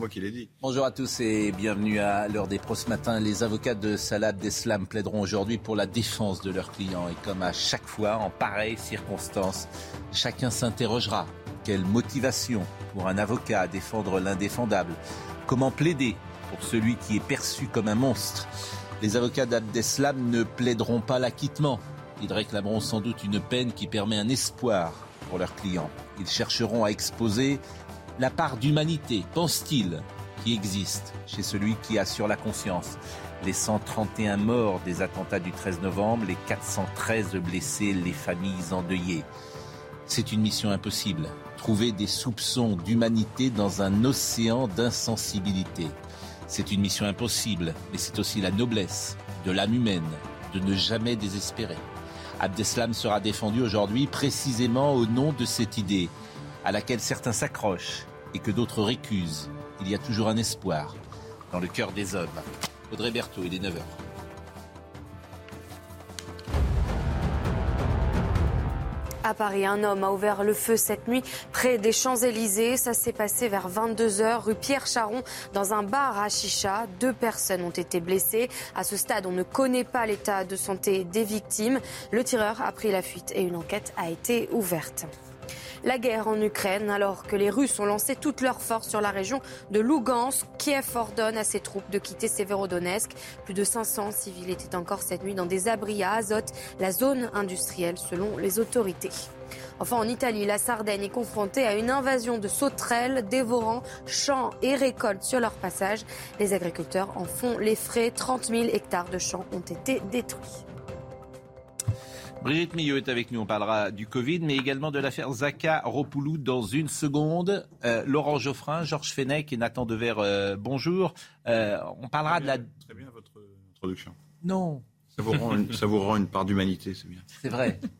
Moi qui l'ai. Bonjour à tous et bienvenue à l'heure des pros ce matin. Les avocats de Salah Abdeslam plaideront aujourd'hui pour la défense de leurs clients. Et comme à chaque fois, en pareille circonstance, chacun s'interrogera. Quelle motivation pour un avocat à défendre l'indéfendable? Comment plaider pour celui qui est perçu comme un monstre? Les avocats d'Abdeslam ne plaideront pas l'acquittement. Ils réclameront sans doute une peine qui permet un espoir pour leurs clients. Ils chercheront à exposer la part d'humanité, pense-t-il, qui existe chez celui qui assure la conscience. Les 131 morts des attentats du 13 novembre, les 413 blessés, les familles endeuillées. C'est une mission impossible. Trouver des soupçons d'humanité dans un océan d'insensibilité. C'est une mission impossible, mais c'est aussi la noblesse de l'âme humaine de ne jamais désespérer. Abdeslam sera défendu aujourd'hui précisément au nom de cette idée à laquelle certains s'accrochent et que d'autres récusent. Il y a toujours un espoir dans le cœur des hommes. Audrey Berthaud, il est 9h. À Paris, un homme a ouvert le feu cette nuit près des Champs-Élysées. Ça s'est passé vers 22h rue Pierre Charon dans un bar à Chicha. Deux personnes ont été blessées. À ce stade, on ne connaît pas l'état de santé des victimes. Le tireur a pris la fuite et une enquête a été ouverte. La guerre en Ukraine, alors que les Russes ont lancé toutes leurs forces sur la région de Lugansk, Kiev ordonne à ses troupes de quitter Severodonetsk. Plus de 500 civils étaient encore cette nuit dans des abris à Azot, la zone industrielle selon les autorités. Enfin, en Italie, la Sardaigne est confrontée à une invasion de sauterelles dévorant champs et récoltes sur leur passage. Les agriculteurs en font les frais. 30 000 hectares de champs ont été détruits. Brigitte Millot est avec nous. On parlera du Covid, mais également de l'affaire Zaka Ropoulou dans une seconde. Euh, Laurent Geoffrin, Georges Fenech et Nathan Dever, euh, bonjour. Euh, on parlera de la. Très bien votre introduction. Non. Ça vous rend une, ça vous rend une part d'humanité, c'est bien. C'est vrai.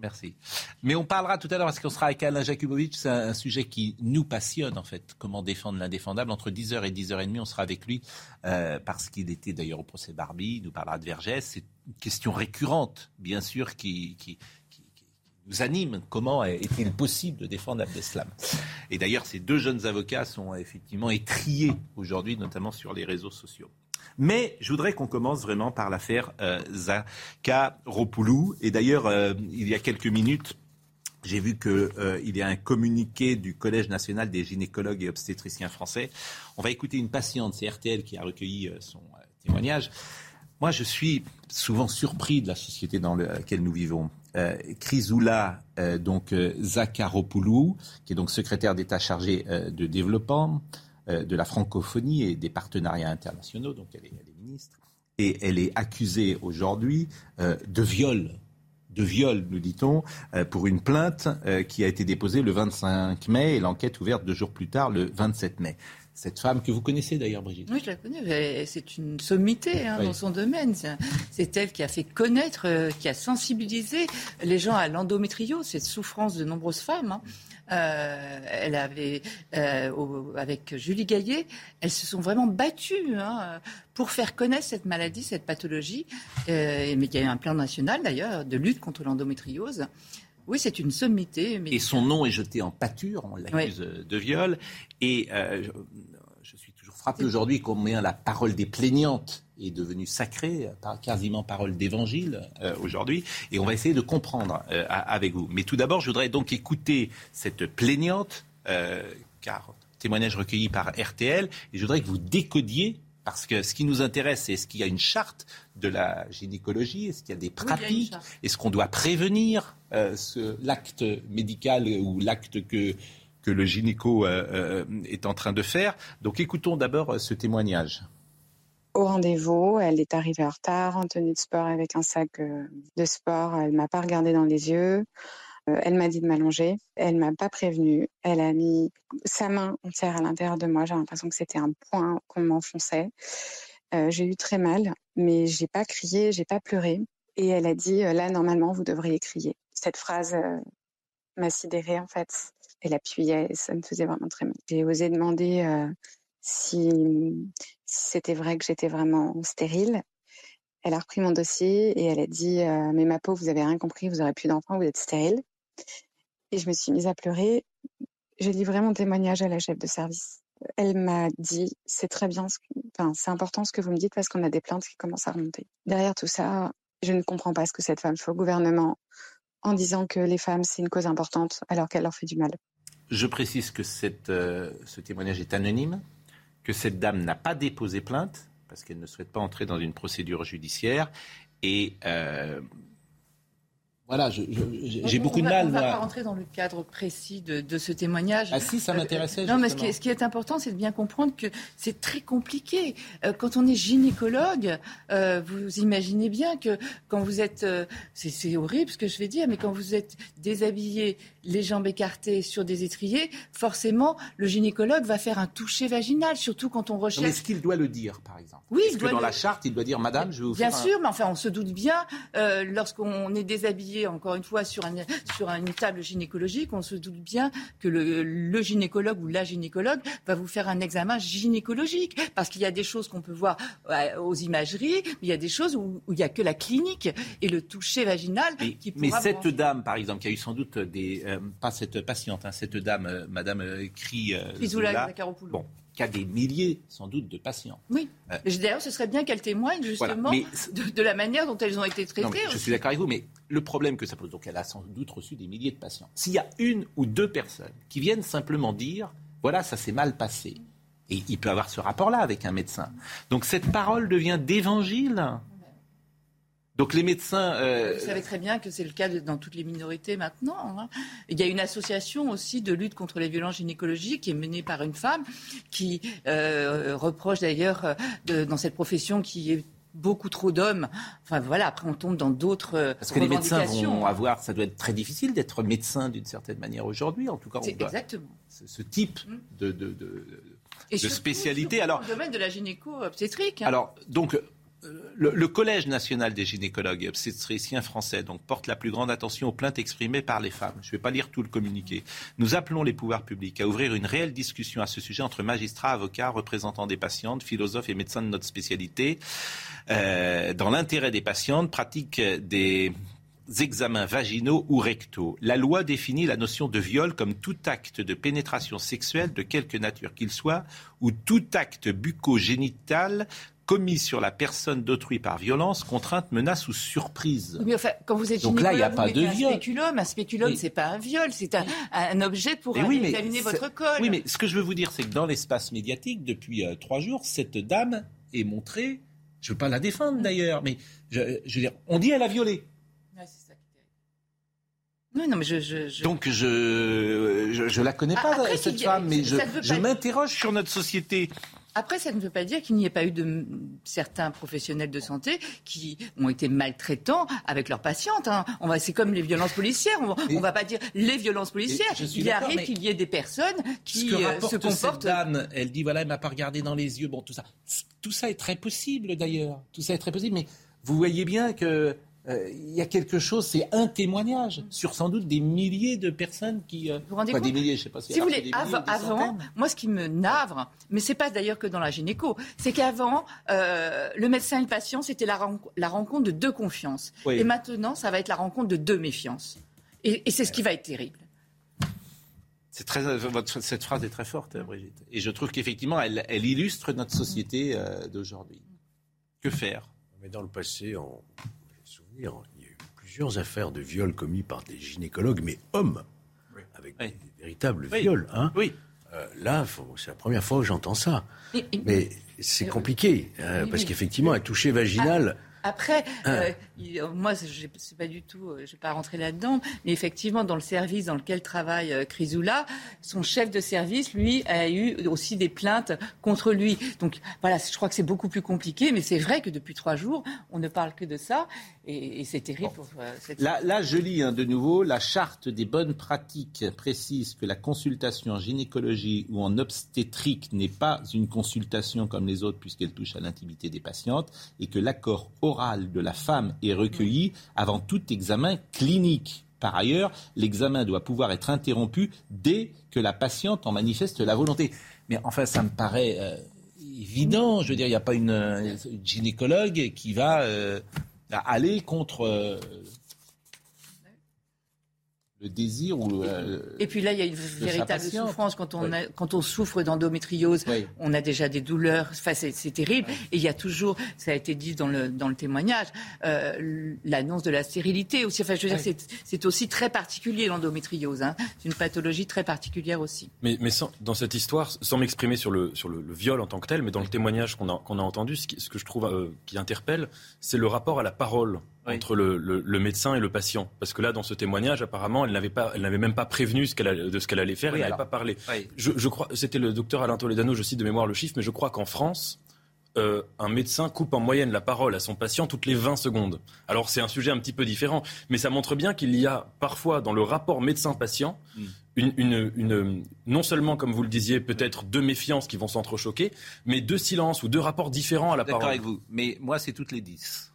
Remercie. Mais on parlera tout à l'heure, parce qu'on sera avec Alain Jakubowicz. C'est un, sujet qui nous passionne, en fait. Comment défendre l'indéfendable. Entre 10h et 10h30, on sera avec lui, euh, parce qu'il était d'ailleurs au procès Barbie. Il nous parlera de Vergès. C'est une question récurrente, bien sûr, qui nous anime. Comment est-il possible de défendre Abdeslam? Et d'ailleurs, ces deux jeunes avocats sont effectivement étriés aujourd'hui, notamment sur les réseaux sociaux. Mais je voudrais qu'on commence vraiment par l'affaire euh, Zaka Ropoulou. Et d'ailleurs, euh, il y a quelques minutes, j'ai vu qu'il y a un communiqué du Collège national des gynécologues et obstétriciens français. On va écouter une patiente, c'est RTL qui a recueilli euh, son euh, témoignage. Moi, je suis souvent surpris de la société dans laquelle nous vivons. Euh, Chrysoula, euh, donc euh, qui est donc secrétaire d'État chargé euh, de développement, euh, de la francophonie et des partenariats internationaux, donc elle est, elle est ministre, et elle est accusée aujourd'hui euh, de viol de viol, nous dit-on, euh, pour une plainte euh, qui a été déposée le 25 mai et l'enquête ouverte deux jours plus tard, le 27 mai. Cette femme que vous connaissez d'ailleurs, Brigitte? Oui, je la connais. C'est une sommité hein, Oui. dans son domaine. C'est- elle qui a fait connaître, euh, qui a sensibilisé les gens à l'endométriose, cette souffrance de nombreuses femmes. hein. Euh, elle avait, euh, au- avec Julie Gaillet, elles se sont vraiment battues hein, pour faire connaître cette maladie, cette pathologie. Euh, mais il y a eu un plan national d'ailleurs de lutte contre l'endométriose. Oui, c'est une sommité. Mais Et son nom est jeté en pâture, on l'accuse euh, de viol. Et euh, je, je suis toujours frappé aujourd'hui combien la parole des plaignantes est devenue sacrée, quasiment parole d'évangile euh, aujourd'hui. Et on va essayer de comprendre euh, avec vous. Mais tout d'abord, je voudrais donc écouter cette plaignante, euh, car témoignage recueilli par RTL, et je voudrais que vous décodiez. Parce que ce qui nous intéresse, c'est est-ce qu'il y a une charte de la gynécologie Est-ce qu'il y a des pratiques. Est-ce qu'on doit prévenir euh, l'acte médical ou l'acte que, que le gynéco euh, euh, est en train de faire Donc écoutons d'abord euh, ce témoignage. au rendez-vous. Elle est arrivée en retard, en tenue de sport avec un sac de sport. Elle m'a pas regardé dans les yeux. elle m'a dit de m'allonger. Elle m'a pas prévenue. Elle a mis sa main entière à l'intérieur de moi. J'ai l'impression que c'était un point qu'on m'enfonçait. J'ai eu très mal, mais j'ai pas crié, j'ai pas pleuré. Et elle a dit là normalement vous devriez crier. Cette phrase m'a sidérée en fait. Elle appuyait, ça me faisait vraiment très mal. J'ai osé demander si, si c'était vrai que j'étais vraiment stérile. Elle a repris mon dossier et elle a dit euh, Mais ma peau, vous avez rien compris, vous aurez plus d'enfants, vous êtes stérile. Et je me suis mise à pleurer. J'ai livré mon témoignage à la chef de service. Elle m'a dit C'est très bien, c'est important ce que vous me dites parce qu'on a des plaintes qui commencent à remonter. Derrière tout ça, je ne comprends pas ce que cette femme fait au gouvernement en disant que les femmes, c'est une cause importante alors qu'elle leur fait du mal. Je précise que euh, ce témoignage est anonyme, que cette dame n'a pas déposé plainte parce qu'elle ne souhaite pas entrer dans une procédure judiciaire. Et euh, voilà, j'ai beaucoup de mal. On ne va pas rentrer dans le cadre précis de, ce témoignage. Ah si, ça m'intéressait. non, mais ce qui, est, important, c'est de bien comprendre que c'est très compliqué. Euh, quand on est gynécologue, euh, vous imaginez bien que quand vous êtes, euh, c'est horrible ce que je vais dire, mais quand vous êtes déshabillé, les jambes écartées sur des étriers, forcément, le gynécologue va faire un toucher vaginal, surtout quand on recherche. Est-ce qu'il doit le dire, par exemple Oui, Est-ce que dans la charte, il doit dire, Madame, je vais vous bien faire. Bien sûr, mais enfin, on se doute bien, lorsqu'on est déshabillé encore une fois, sur, sur une table gynécologique, on se doute bien que le, gynécologue ou la gynécologue va vous faire un examen gynécologique. Parce qu'il y a des choses qu'on peut voir euh, aux imageries, mais il y a des choses où, il n'y a que la clinique et le toucher vaginal mais, qui Mais cette dame, par exemple, qui a eu sans doute des... Euh, pas cette patiente, hein, cette dame, euh, Madame Cri... bon, qui a des milliers, sans doute, de patients. Oui. D'ailleurs, ce serait bien qu'elle témoigne justement de, la manière dont elles ont été traitées. je suis d'accord avec vous, mais le problème que ça pose, donc elle a sans doute reçu des milliers de patients. S'il y a une ou deux personnes qui viennent simplement dire, voilà, ça s'est mal passé, et il peut avoir ce rapport-là avec un médecin. Donc cette parole devient d'évangile. Donc les médecins. Euh, Vous savez très bien que c'est le cas dans toutes les minorités maintenant. Hein. Il y a une association aussi de lutte contre les violences gynécologiques qui est menée par une femme qui euh, reproche d'ailleurs euh, dans cette profession qui est beaucoup trop d'hommes. Enfin voilà, après on tombe dans d'autres. Parce que les médecins vont avoir, ça doit être très difficile d'être médecin d'une certaine manière aujourd'hui. En tout cas, on exactement. Ce, type mm. de, de, de, de spécialité. Alors, dans le domaine de la gynéco-obstétrique. Hein. Alors donc le, Collège national des gynécologues et obstétriciens français donc, porte la plus grande attention aux plaintes exprimées par les femmes. Je ne vais pas lire tout le communiqué. Nous appelons les pouvoirs publics à ouvrir une réelle discussion à ce sujet entre magistrats, avocats, représentants des patientes, philosophes et médecins de notre spécialité, euh, dans l'intérêt des patientes, pratique des examens vaginaux ou rectaux. La loi définit la notion de viol comme tout acte de pénétration sexuelle de quelque nature qu'il soit ou tout acte bucogénital commis sur la personne d'autrui par violence, contrainte, menace ou surprise. Mais enfin, quand vous êtes Donc là, il n'y a pas de un Spéculum, un spéculum, c'est pas un viol, c'est un, objet pour examiner votre col. Oui, mais ce que je veux vous dire, c'est que dans l'espace médiatique, depuis euh, trois jours, cette dame est montrée. Je ne veux pas la défendre mm. d'ailleurs, mais je, veux dire, on dit elle a violé. Oui, non, mais je, Donc je, je, la connais pas cette femme, mais je, je m'interroge sur notre société. Après, ça ne veut pas dire qu'il n'y ait pas eu de certains professionnels de santé qui ont été maltraitants avec leurs patientes. Hein. On va, c'est comme les violences policières. On ne va pas dire les violences policières. Il arrive qu'il y ait des personnes qui euh, se comportent. Cette dame, elle dit voilà, elle m'a pas regardé dans les yeux. Bon, tout ça, tout ça est très possible d'ailleurs. Tout ça est très possible. Mais vous voyez bien que euh, il y a quelque chose, c'est un témoignage sur sans doute des milliers de personnes qui. Euh, vous rendez compte des milliers, je sais pas si, si vous voulez, avant, moi, ce qui me navre, mais c'est pas d'ailleurs que dans la gynéco, c'est qu'avant, euh, le médecin et le patient, c'était la, rencontre de deux confiances. Et maintenant, ça va être la rencontre de deux méfiances. Et, c'est ce qui va être terrible. C'est très, cette phrase est très forte, Brigitte. Et je trouve qu'effectivement, elle, illustre notre société d'aujourd'hui. Que faire? Mais dans le passé, on il y a eu plusieurs affaires de viols commis par des gynécologues, mais hommes, avec des véritables viols. Hein. Oui. Euh, là, c'est la première fois que j'entends ça. Mais c'est compliqué, euh, parce qu'effectivement, un toucher vaginal. Après. Euh, moi, je sais pas du tout, je vais pas rentrer là-dedans, mais effectivement, dans le service dans lequel travaille Chrysoula, son chef de service, lui, a eu aussi des plaintes contre lui. Donc voilà, je crois que c'est beaucoup plus compliqué, mais c'est vrai que depuis trois jours, on ne parle que de ça. Et, c'est terrible. Pour, euh, là, là, je lis hein, de nouveau, la charte des bonnes pratiques précise que la consultation en gynécologie ou en obstétrique n'est pas une consultation comme les autres puisqu'elle touche à l'intimité des patientes et que l'accord oral de la femme est recueilli avant tout examen clinique. Par ailleurs, l'examen doit pouvoir être interrompu dès que la patiente en manifeste la volonté. Mais enfin, ça me paraît euh, évident. Je veux dire, il n'y a pas une, gynécologue qui va euh, aller contre euh, le désir ou euh, et puis là il y a une véritable souffrance quand on quand on souffre d'endométriose. On a déjà des douleurs. Enfin c'est terrible. Et il y a toujours ça a été dit dans le dans le témoignage euh, l'annonce de la stérilité aussi. Enfin je veux dire c'est aussi très particulier l'endométriose hein. c'est une pathologie très particulière aussi. Mais mais sans, dans cette histoire sans m'exprimer sur le sur le, viol en tant que tel mais dans le témoignage qu'on a qu'on a entendu ce, ce, que je trouve euh, qui interpelle c'est le rapport à la parole entre le, médecin et le patient. Parce que là, dans ce témoignage, apparemment, elle n'avait pas, elle n'avait même pas prévenu ce qu'elle de ce qu'elle allait faire. elle n'avait pas parlé. Je, crois, c'était le docteur Alain Toledano, je cite de mémoire le chiffre, mais je crois qu'en France, euh, un médecin coupe en moyenne la parole à son patient toutes les 20 secondes. Alors c'est un sujet un petit peu différent, mais ça montre bien qu'il y a parfois dans le rapport médecin-patient hmm. une, une, non seulement, comme vous le disiez, peut-être deux méfiances qui vont s'entrechoquer, mais deux silences ou deux rapports différents à la parole. D'accord avec vous, mais moi c'est toutes les 10.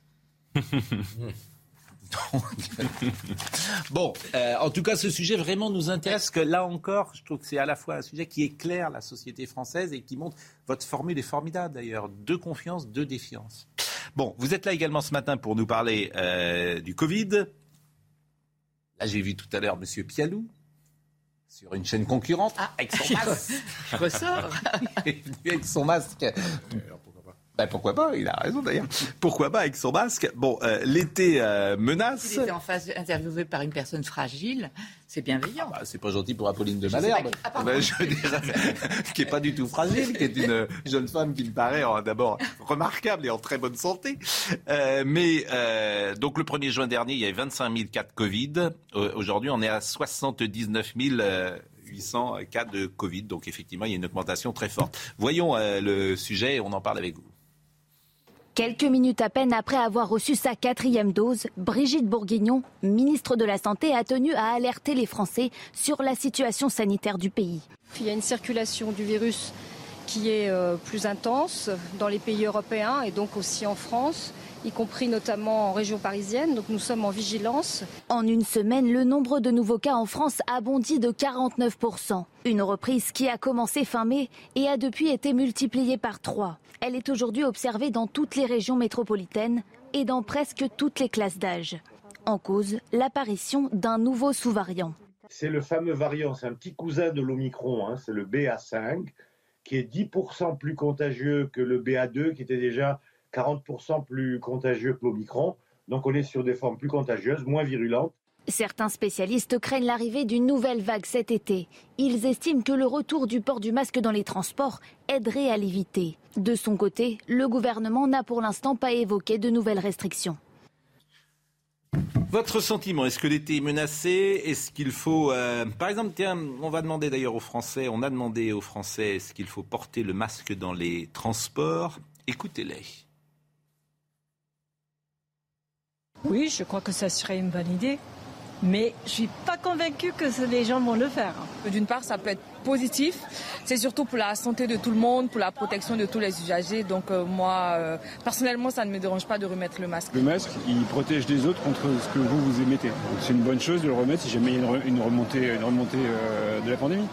bon, euh, en tout cas, ce sujet vraiment nous intéresse, que là encore, je trouve que c'est à la fois un sujet qui éclaire la société française et qui montre votre formule est formidable d'ailleurs, de confiance, de défiance. Bon, vous êtes là également ce matin pour nous parler euh, du Covid. Là, j'ai vu tout à l'heure Monsieur Pialou sur une chaîne concurrente ah, avec son masque. Je ressors. avec son masque. Ben pourquoi pas, il a raison d'ailleurs. Pourquoi pas avec son masque? Bon, euh, l'été euh, menace. Il était en face interviewé par une personne fragile, c'est bienveillant. Ah bah, c'est pas gentil pour Apolline de Malherbe. Ah, ben, je qui est pas du tout fragile, qui est une jeune femme qui me paraît d'abord remarquable et en très bonne santé. Euh, mais donc le 1er juin dernier, il y avait 25 000 cas de Covid. Aujourd'hui, on est à 79 000 800 cas de Covid. Donc effectivement, il y a une augmentation très forte. Voyons le sujet et on en parle avec vous. Quelques minutes à peine après avoir reçu sa quatrième dose, Brigitte Bourguignon, ministre de la Santé, a tenu à alerter les Français sur la situation sanitaire du pays. Il y a une circulation du virus qui est euh, plus intense dans les pays européens et donc aussi en France y compris notamment en région parisienne. Donc nous sommes en vigilance. En une semaine, le nombre de nouveaux cas en France a bondi de 49%. Une reprise qui a commencé fin mai et a depuis été multipliée par trois. Elle est aujourd'hui observée dans toutes les régions métropolitaines et dans presque toutes les classes d'âge. En cause, l'apparition d'un nouveau sous-variant. C'est le fameux variant, c'est un petit cousin de l'Omicron, hein. c'est le BA5, qui est 10% plus contagieux que le BA2, qui était déjà 40% plus contagieux que l'Omicron. Donc on est sur des formes plus contagieuses, moins virulentes. Certains spécialistes craignent l'arrivée d'une nouvelle vague cet été. Ils estiment que le retour du port du masque dans les transports aiderait à l'éviter. De son côté, le gouvernement n'a pour l'instant pas évoqué de nouvelles restrictions. Votre sentiment, est-ce que l'été est menacé? Est-ce qu'il faut, euh, par exemple, tiens, on va demander d'ailleurs aux Français, on a demandé aux Français, est-ce qu'il faut porter le masque dans les transports? Écoutez-les. Oui, je crois que ça serait une bonne idée. Mais je suis pas convaincue que les gens vont le faire. D'une part, ça peut être positif. C'est surtout pour la santé de tout le monde, pour la protection de tous les usagers. Donc euh, moi, euh, personnellement, ça ne me dérange pas de remettre le masque. Le masque, il protège les autres contre ce que vous vous émettez. C'est une bonne chose de le remettre si jamais il y a une remontée, une remontée euh, de la pandémie.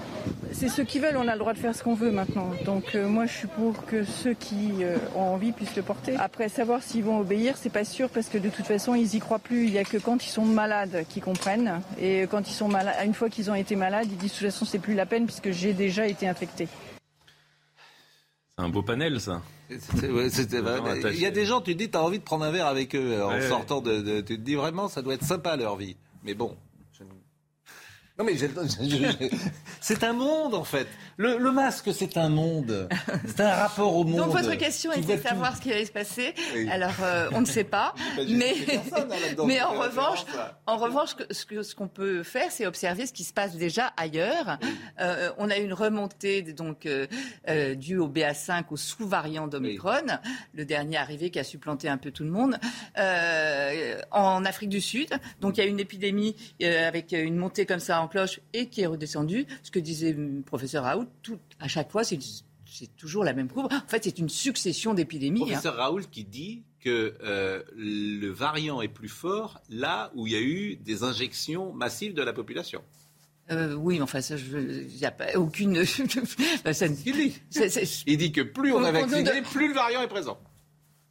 C'est ceux qui veulent, on a le droit de faire ce qu'on veut maintenant. Donc euh, moi je suis pour que ceux qui euh, ont envie puissent le porter. Après savoir s'ils vont obéir, c'est pas sûr parce que de toute façon ils y croient plus. Il y a que quand ils sont malades qu'ils comprennent. Et quand ils sont malades, une fois qu'ils ont été malades, ils disent de toute façon c'est plus la peine puisque j'ai déjà été infecté. C'est un beau panel ça. Il y a des gens, tu te dis, tu as envie de prendre un verre avec eux en sortant de, Tu te dis vraiment, ça doit être sympa leur vie. Mais bon, Non mais c'est un monde en fait. Le, le masque, c'est un monde. C'est un rapport au monde. Donc votre question était de savoir ce qui allait se passer. Oui. Alors euh, on ne sait pas, mais, hein, mais Je en revanche, en revanche, ce qu'on peut faire, c'est observer ce qui se passe déjà ailleurs. Euh, on a une remontée donc euh, euh, due au BA5, au sous-variant d'Omicron, le dernier arrivé qui a supplanté un peu tout le monde, euh, en Afrique du Sud. Donc il y a une épidémie euh, avec une montée comme ça en cloche et qui est redescendue. Ce que disait le professeur Raoult, tout, à chaque fois, c'est c'est toujours la même courbe. En fait, c'est une succession d'épidémies. hein. Professeur Raoul qui dit que euh, le variant est plus fort là où il y a eu des injections massives de la population. Euh, oui, mais enfin, ça, il n'y a pas aucune. Ça- c'est- c'est- Il dit que plus on On- a vacciné, plus le variant est présent.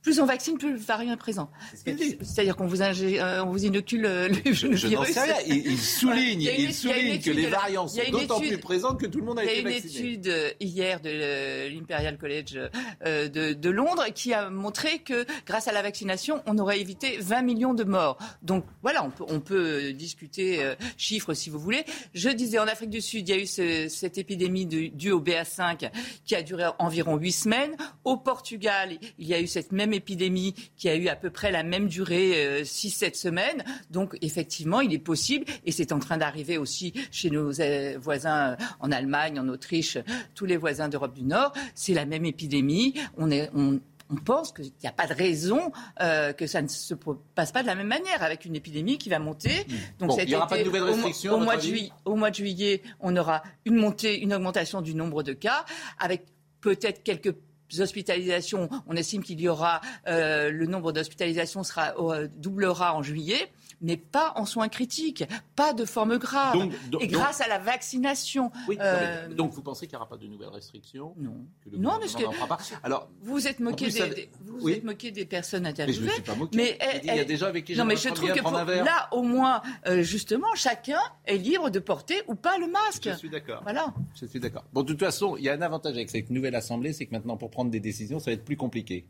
Plus on vaccine, plus le variant est présent. C'est-à-dire qu'on vous, euh, vous inocule euh, le, Je, je virus. sais rien. Il, il souligne, il il que les variants sont d'autant plus présentes que tout le monde a Il y a été une vacciné. étude euh, hier de l'Imperial College euh, de, de Londres qui a montré que grâce à la vaccination, on aurait évité 20 millions de morts. Donc voilà, on peut, on peut discuter chiffres si vous voulez. Je disais, en Afrique du Sud, il y a eu ce- cette épidémie de- due au BA5 qui a duré environ 8 semaines. Au Portugal, il y a eu cette même épidémie qui a eu à peu près la même durée, 6-7 semaines. Donc effectivement, il est possible, et c'est en train d'arriver aussi chez nos euh, voisins euh, en Allemagne, en Autriche, tous les voisins d'Europe du Nord, c'est la même épidémie. On est, on, on pense qu'il n'y a pas de raison euh, que ça ne se passe pas de la même manière avec une épidémie qui va monter. Bon, cet il n'y aura pas de été, nouvelles restrictions, Au, à mois votre de avis juillet, au mois de juillet, on aura une montée, une augmentation du nombre de cas avec peut-être quelques hospitalisations. On estime qu'il y aura euh, le nombre d'hospitalisations sera euh, doublera en juillet, mais pas en soins critiques, pas de forme grave. Donc- donc- Et grâce à la vaccination. Oui, euh, mais- donc vous pensez qu'il n'y aura pas de nouvelles restrictions? Non. Que le Non, parce que- pas? Alors, Vous vous êtes moqué, des, ça- des- vous Oui. êtes moqué des personnes Mais interviewées. je me suis pas moqué. Mais il y a des gens avec qui non, mais je trouve que pour- là, au moins, euh, justement, chacun est libre de porter ou pas le masque. Je suis d'accord. Voilà. Je suis d'accord. Bon, de toute façon, il y a un avantage avec cette nouvelle assemblée, c'est que maintenant, pour prendre des décisions, ça va être plus compliqué.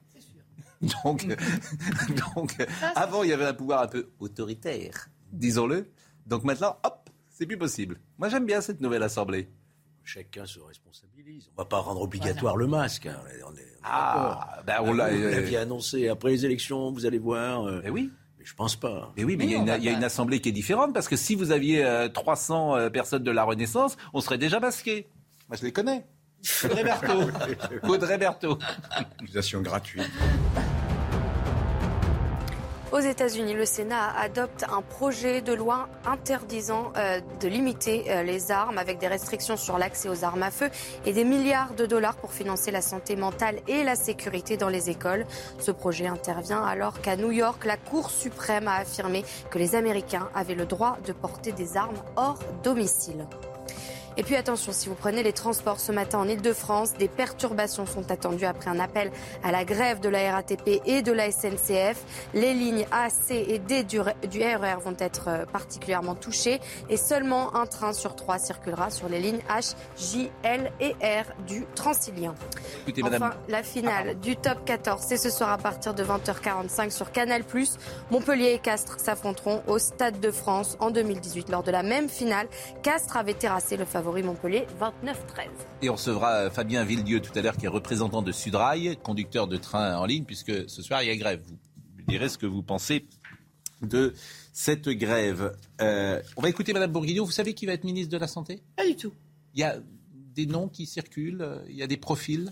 Donc, donc avant, il y avait un pouvoir un peu autoritaire, disons-le. Donc maintenant, hop, c'est plus possible. Moi, j'aime bien cette nouvelle assemblée. Chacun se responsabilise. On ne va pas rendre obligatoire le masque. hein. On est- on est- Ah, ben on l'a. Vous euh, l'aviez annoncé après les élections, vous allez voir. euh, Mais oui. Mais je pense pas. Mais oui, mais il y, a une- il y a une assemblée qui est différente parce que si vous aviez euh, 300 euh, personnes de la Renaissance, on serait déjà masqués. Moi, je les connais. Audrey Berthaud. Audrey Berthaud. Accusation gratuite. Aux États-Unis, le Sénat adopte un projet de loi interdisant euh, de limiter euh, les armes avec des restrictions sur l'accès aux armes à feu et des milliards de dollars pour financer la santé mentale et la sécurité dans les écoles. Ce projet intervient alors qu'à New York, la Cour suprême a affirmé que les Américains avaient le droit de porter des armes hors domicile. Et puis attention, si vous prenez les transports ce matin en Ile-de-France, des perturbations sont attendues après un appel à la grève de la RATP et de la SNCF. Les lignes A, C et D du, du RER vont être euh, particulièrement touchées et seulement un train sur trois circulera sur les lignes H, J, L et R du Transilien. Écoutez, Enfin, madame. la finale du top 14, c'est ce soir à partir de 20h45 sur Canal+. Montpellier et Castres s'affronteront au Stade de France en 2018. Lors de la même finale, Castres avait terrassé le favori Montpellier 29-13. Et on recevra euh, Fabien Villedieu tout à l'heure, qui est représentant de Sudrail, conducteur de train en ligne, puisque ce soir il y a grève. Vous me direz ce que vous pensez de cette grève. Euh, on va écouter Madame Bourguignon. Vous savez qui va être ministre de la Santé? Pas du tout. Il y a des noms qui circulent, euh, il y a des profils?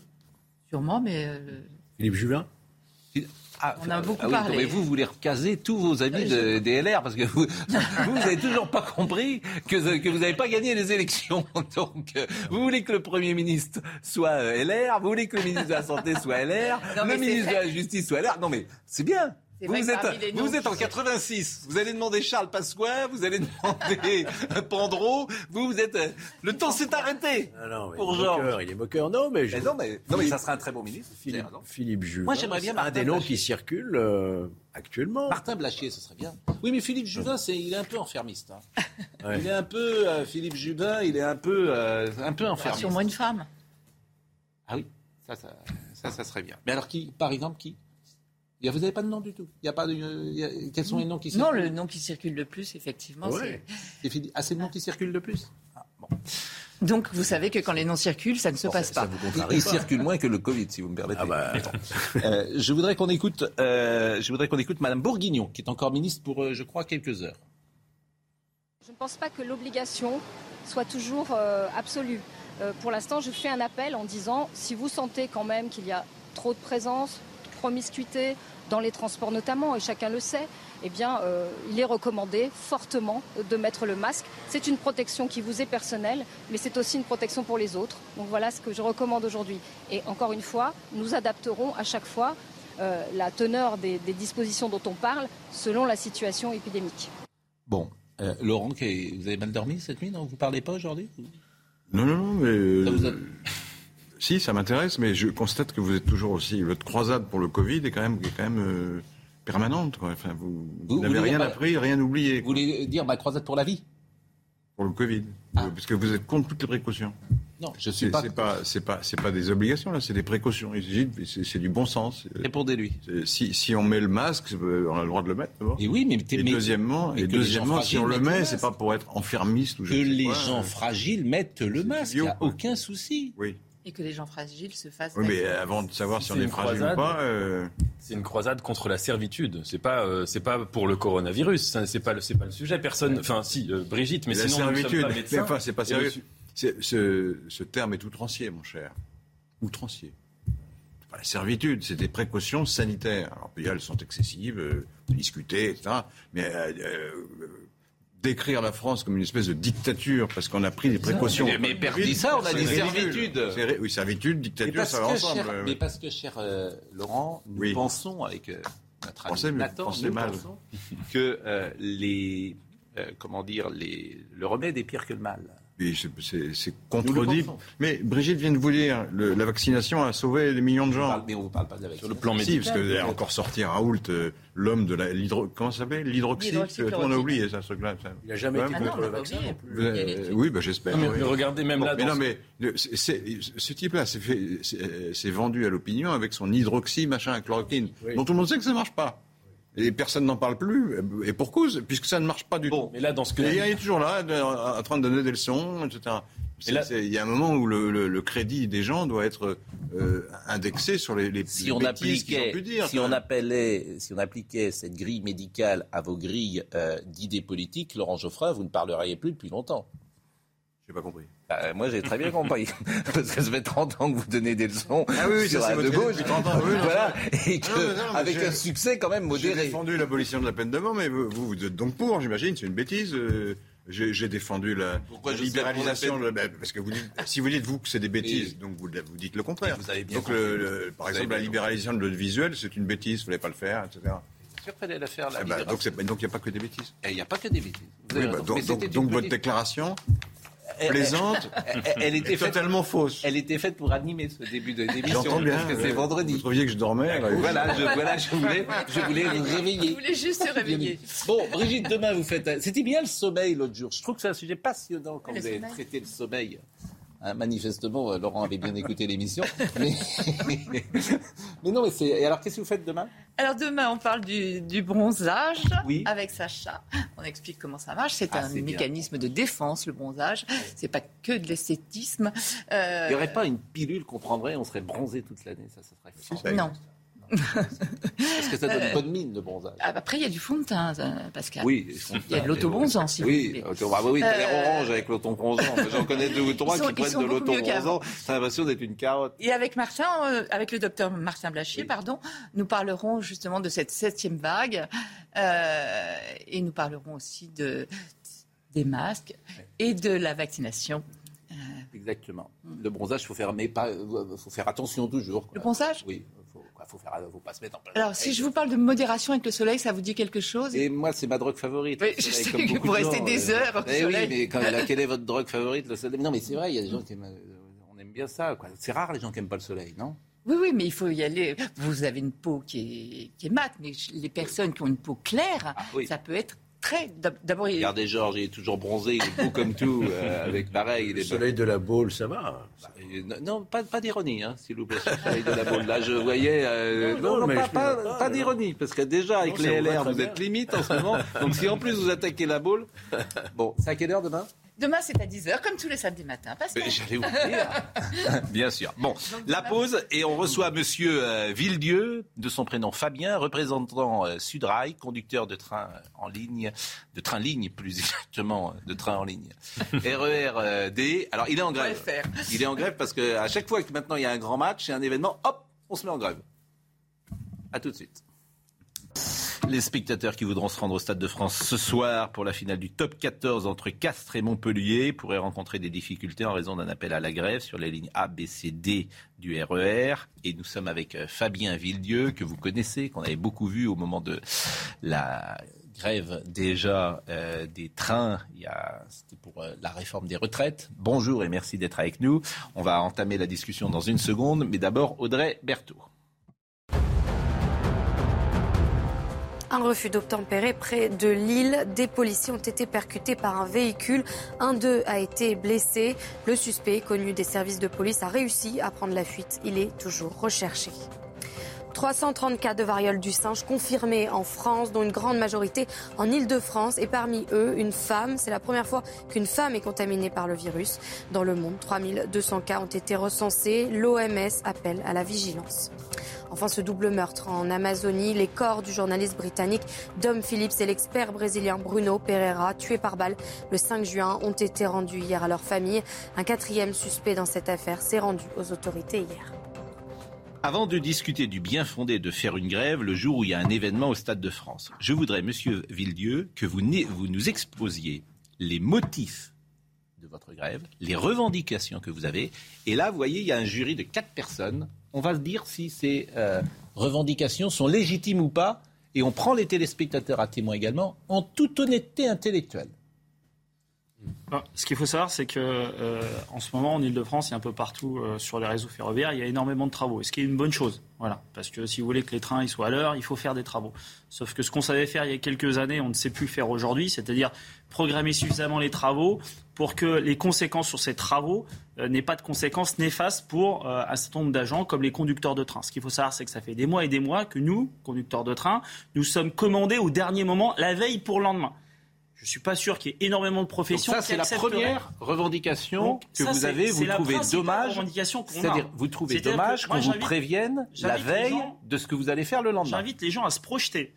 Sûrement, mais. euh, Philippe Juvin Ah, On a beaucoup oui, parlé. Mais vous, voulez recaser tous vos amis de- des LR parce que vous, vous n'avez toujours pas compris que, que vous n'avez pas gagné les élections. Donc, euh, vous voulez que le Premier ministre soit euh, LR, vous voulez que le ministre de la Santé soit LR, Non, le ministre de la Justice soit LR. Non, mais c'est bien. Vous, êtes, vous en qui- 86, vous allez demander Charles Pasqua, vous allez demander Pandro, vous, vous êtes... euh, Le temps s'est arrêté Ah non, pour il est Georges. moqueur, il est moqueur. Non, mais, je- Mais non, mais, non, mais ça serait un très bon ministre. Philippe. Philippe Juvin. Moi, j'aimerais bien c'est un Martin des noms Blachier. qui circulent euh, actuellement. Martin Blachier, ce serait bien. Oui, mais Philippe Juvin, c'est, il est un peu enfermiste. hein. Ouais. Il est un peu, euh, Philippe Jubin, il est un peu, euh, un peu enfermiste. Sûrement une femme. Ah oui, ça, ça, ça, ça serait bien. Mais alors qui, par exemple, qui? Vous n'avez pas de nom du tout Il y a pas de, il y a- Quels sont les noms qui Non, circulent? le nom qui circule le plus, effectivement, Ouais. C'est fini. Ah, c'est le nom qui circule le plus? Ah, bon. Donc, vous savez que quand les noms circulent, ça ne se passe pas. Il, il circule moins que le Covid, si vous me permettez. Euh, je voudrais qu'on écoute, euh, je voudrais qu'on écoute Madame Bourguignon, qui est encore ministre pour, euh, je crois, quelques heures. Je ne pense pas que l'obligation soit toujours euh, absolue. Euh, pour l'instant, je fais un appel en disant si vous sentez quand même qu'il y a trop de présence, promiscuité, dans les transports notamment, et chacun le sait, eh bien, euh, il est recommandé fortement de mettre le masque. C'est une protection qui vous est personnelle, mais c'est aussi une protection pour les autres. Donc voilà ce que je recommande aujourd'hui. Et encore une fois, nous adapterons à chaque fois euh, la teneur des, des dispositions dont on parle selon la situation épidémique. Bon, euh, Laurent, vous avez mal dormi cette nuit Non, vous parlez pas aujourd'hui? Non, non, non, mais. Ça vous a- Si, ça m'intéresse, mais je constate que vous êtes toujours aussi. Votre croisade pour le Covid est quand même, est quand même euh, permanente. Quoi. Enfin, vous, vous Vous n'avez rien appris, rien oublié. Vous voulez dire ma croisade pour la vie? Pour le Covid. Euh, Parce que vous êtes contre toutes les précautions. Non, je suis pas. c'est pas, c'est pas, c'est pas des obligations là, c'est des précautions. C'est du bon sens. Répondez-lui. Si, si on met le masque, euh, on a le droit de le mettre. d'abord. Et oui, mais, Et mais- deuxièmement, mais et deuxièmement, si on le met, c'est pas pour être enfermiste ou je Que sais les quoi. gens fragiles mettent le masque, il n'y a aucun souci. Oui. Et que les gens fragiles se fassent. Oui, mais vacciner. avant de savoir si on est fragile croisade. ou pas. euh, C'est une croisade contre la servitude. C'est pas, euh, c'est pas pour le coronavirus. Ça, C'est pas, le- c'est pas le sujet. Personne. Enfin, si euh, Brigitte, mais la sinon nous ne sommes servitude. pas Mais médecins. enfin, c'est pas sérieux. C'est- Ce, ce terme est outrancier, mon cher. Outrancier. Pas la servitude, c'est des précautions sanitaires. Alors, puis elles sont excessives, euh, discutées, etc. Mais euh, euh, décrire la France comme une espèce de dictature parce qu'on a pris des précautions. Mais- mais ça, on a C'est dit ridicule. servitude. C'est ri- Oui, servitude, dictature, ça va ensemble. cher, euh, mais parce que, cher euh, Laurent, nous Oui. pensons avec euh, notre ami Pensez, mais Nathan, pensez nous mal. pensons que euh, les, euh, comment dire, les, le remède est pire que le mal. Oui, c'est- contredit. Mais Brigitte vient de vous dire, le- la vaccination a sauvé des millions de gens. mais on vous parle pas de la vaccination. Sur le plan médical, Si, parce que a encore sorti Raoult, euh, l'homme de la l'hydro, comment ça s'appelle? L'hydroxy. Le monde a oublié ça, ce truc-là. Il a jamais été contre le vaccin non plus. Vous, euh, oui, bah, j'espère. Mais- oui. mais regardez même Bon, là Mais non, ce- mais le- ce type-là s'est vendu à l'opinion avec son hydroxy machin à chloroquine, dont tout le monde sait que ça marche pas. Et personne n'en parle plus, et pour cause, puisque ça ne marche pas du tout. Mais là, dans ce que Et il est toujours là, en train de donner des leçons, etc. C'est- là- c'est- Il y a un moment où le, le- le crédit des gens doit être euh, indexé sur les, les, si les on bêtises qu'ils ont appliquait, pu dire. si on appelait, si on appliquait cette grille médicale à vos grilles euh, d'idées politiques, Laurent Geoffrin, vous ne parleriez plus depuis longtemps. J'ai pas compris. Bah, moi, j'ai très bien compris. Parce que ça fait 30 ans que vous donnez des leçons Ah oui, oui, sur ça, la de gauche. idée depuis 30 ans. Oui, non, voilà. Et que, non, non, avec j'ai- un succès quand même J'ai modéré. défendu l'abolition de la peine de mort, mais vous, vous, vous êtes donc pour, j'imagine, c'est une bêtise. euh, J'ai j'ai défendu la, Pourquoi la libéralisation. peine de la- bah, parce que vous dites, si vous dites vous que c'est des bêtises, donc vous, vous dites le contraire. Vous avez bien donc, le- le- par Vous exemple, la libéralisation de l'audiovisuel, c'est une bêtise, il fallait pas le faire, etc. la faire, la Eh ben, donc, il n'y a pas que des bêtises. Et Il n'y a pas que des bêtises. Vous Oui, avez bah, donc votre déclaration plaisante elle, était faite, totalement fausse. elle était faite pour animer ce début de d'émission. J'entends bien. Parce que c'est euh, vendredi. Vous trouviez que je dormais Voilà, je, voilà, je voulais, je voulais vous réveiller. Vous voulez juste se réveiller. Bon, Brigitte, demain, vous faites. C'était bien le sommeil l'autre jour. Je trouve que c'est un sujet passionnant quand Le vous avez sommeil. traité le sommeil. Hein, manifestement, euh, Laurent avait bien écouté l'émission. Mais... mais non, mais c'est. Et alors, qu'est-ce que vous faites demain? Alors demain, on parle du, du bronzage Oui. avec Sacha. On explique comment ça marche. C'est Ah, un bien. mécanisme de défense, le bronzage. C'est pas que de l'esthétisme. Euh, Il n'y aurait pas une pilule qu'on prendrait et on serait bronzé toute l'année Ça, ça serait fort. Non. Parce que ça donne Euh, bonne mine, le bronzage. Ah, Après, il y a du fond de teint, euh, Pascal. Oui, Il y a de l'autobronzant, si vous oui, voulez. auto- ah bah oui, t'as l'air Euh, orange avec l'autobronzant. J'en connais deux ou trois sont- qui prennent de l'autobronzant. T'as l'impression d'être une carotte. Et avec Martin, euh, avec le docteur Martin Blachier, pardon, nous parlerons justement de cette septième vague euh, et nous parlerons aussi de, des masques et de la vaccination. Exactement. Le bronzage, faut faire, mais pas, faut faire attention toujours. quoi. Le bronzage? Oui, faut, faire, faut pas se mettre en plein. Alors, si je vous parle de modération avec le soleil, ça vous dit quelque chose? Et moi, c'est ma drogue favorite. Oui, je soleil, sais comme que vous restez gens, des euh. heures au Eh oui, soleil. mais quand, là, quelle est votre drogue favorite, le soleil? Non, mais c'est vrai, il y a des gens qui aiment, euh, on aime bien ça. quoi. C'est rare les gens qui aiment pas le soleil, non? Oui, oui, mais il faut y aller. Vous avez une peau qui est, qui est mate, mais les personnes qui ont une peau claire, Ah oui. ça peut être Très. D'abord, il... Regardez Georges, il est toujours bronzé, il est beau comme tout, euh, avec pareil. Le soleil de la Baule, ça va. Non, pas, pas d'ironie, hein, s'il vous plaît, le soleil de la Baule. Là, je voyais. Euh, non, non, pas, pas, pas d'ironie, parce que déjà, avec les LR, vous êtes limite en ce moment. Donc, si en plus vous attaquez la Baule. Bon, c'est à quelle heure demain? Demain, c'est à 10h, comme tous les samedis matins. J'allais oublier. Bien sûr. Bon, la pause et on reçoit Monsieur euh, Villedieu, de son prénom Fabien, représentant euh, Sudrail, conducteur de train euh, en ligne, de train ligne plus exactement, de train en ligne. RER Alors, il est en grève. Il est en grève parce que à chaque fois que maintenant il y a un grand match, et un événement, hop, on se met en grève. À tout de suite. Les spectateurs qui voudront se rendre au Stade de France ce soir pour la finale du top 14 entre Castres et Montpellier pourraient rencontrer des difficultés en raison d'un appel à la grève sur les lignes A, B, C, D du RER. Et nous sommes avec euh, Fabien Villedieu, que vous connaissez, qu'on avait beaucoup vu au moment de la grève déjà euh, des trains. C'était pour euh, la réforme des retraites. Bonjour et merci d'être avec nous. On va entamer la discussion dans une seconde, mais d'abord Audrey Berthaud. Un refus d'obtempérer près de Lille. Des policiers ont été percutés par un véhicule. Un d'eux a été blessé. Le suspect, connu des services de police, a réussi à prendre la fuite. Il est toujours recherché. 330 cas de variole du singe confirmés en France, dont une grande majorité en Ile-de-France. Et parmi eux, une femme. C'est la première fois qu'une femme est contaminée par le virus. Dans le monde, 3200 cas ont été recensés. L'OMS appelle à la vigilance. Enfin, ce double meurtre en Amazonie, les corps du journaliste britannique Dom Phillips et l'expert brésilien Bruno Pereira, tués par balle le 5 juin, ont été rendus hier à leur famille. Un quatrième suspect dans cette affaire s'est rendu aux autorités hier. Avant de discuter du bien fondé de faire une grève le jour où il y a un événement au Stade de France, je voudrais, Monsieur Villedieu, que vous, vous nous exposiez les motifs de votre grève, les revendications que vous avez. Et là, vous voyez, il y a un jury de quatre personnes on va se dire si ces euh, revendications sont légitimes ou pas, et on prend les téléspectateurs à témoin également, en toute honnêteté intellectuelle. Ce qu'il faut savoir, c'est que euh, en ce moment, en Ile-de-France et un peu partout euh, sur les réseaux ferroviaires, il y a énormément de travaux. ce qui est une bonne chose. Voilà. Parce que si vous voulez que les trains soient à l'heure, il faut faire des travaux. Sauf que ce qu'on savait faire il y a quelques années, on ne sait plus faire aujourd'hui, c'est-à-dire programmer suffisamment les travaux pour que les conséquences sur ces travaux euh, n'aient pas de conséquences néfastes pour un certain nombre d'agents comme les conducteurs de train. Ce qu'il faut savoir, c'est que ça fait des mois et des mois que nous, conducteurs de train, nous sommes commandés au dernier moment, la veille pour le lendemain. Je ne suis pas sûr qu'il y ait énormément de professions Donc ça, c'est la première revendication que vous avez. Vous trouvez dommage. C'est-à-dire, vous trouvez dommage qu'on vous prévienne la veille de ce que vous allez faire le lendemain. J'invite les gens à se projeter.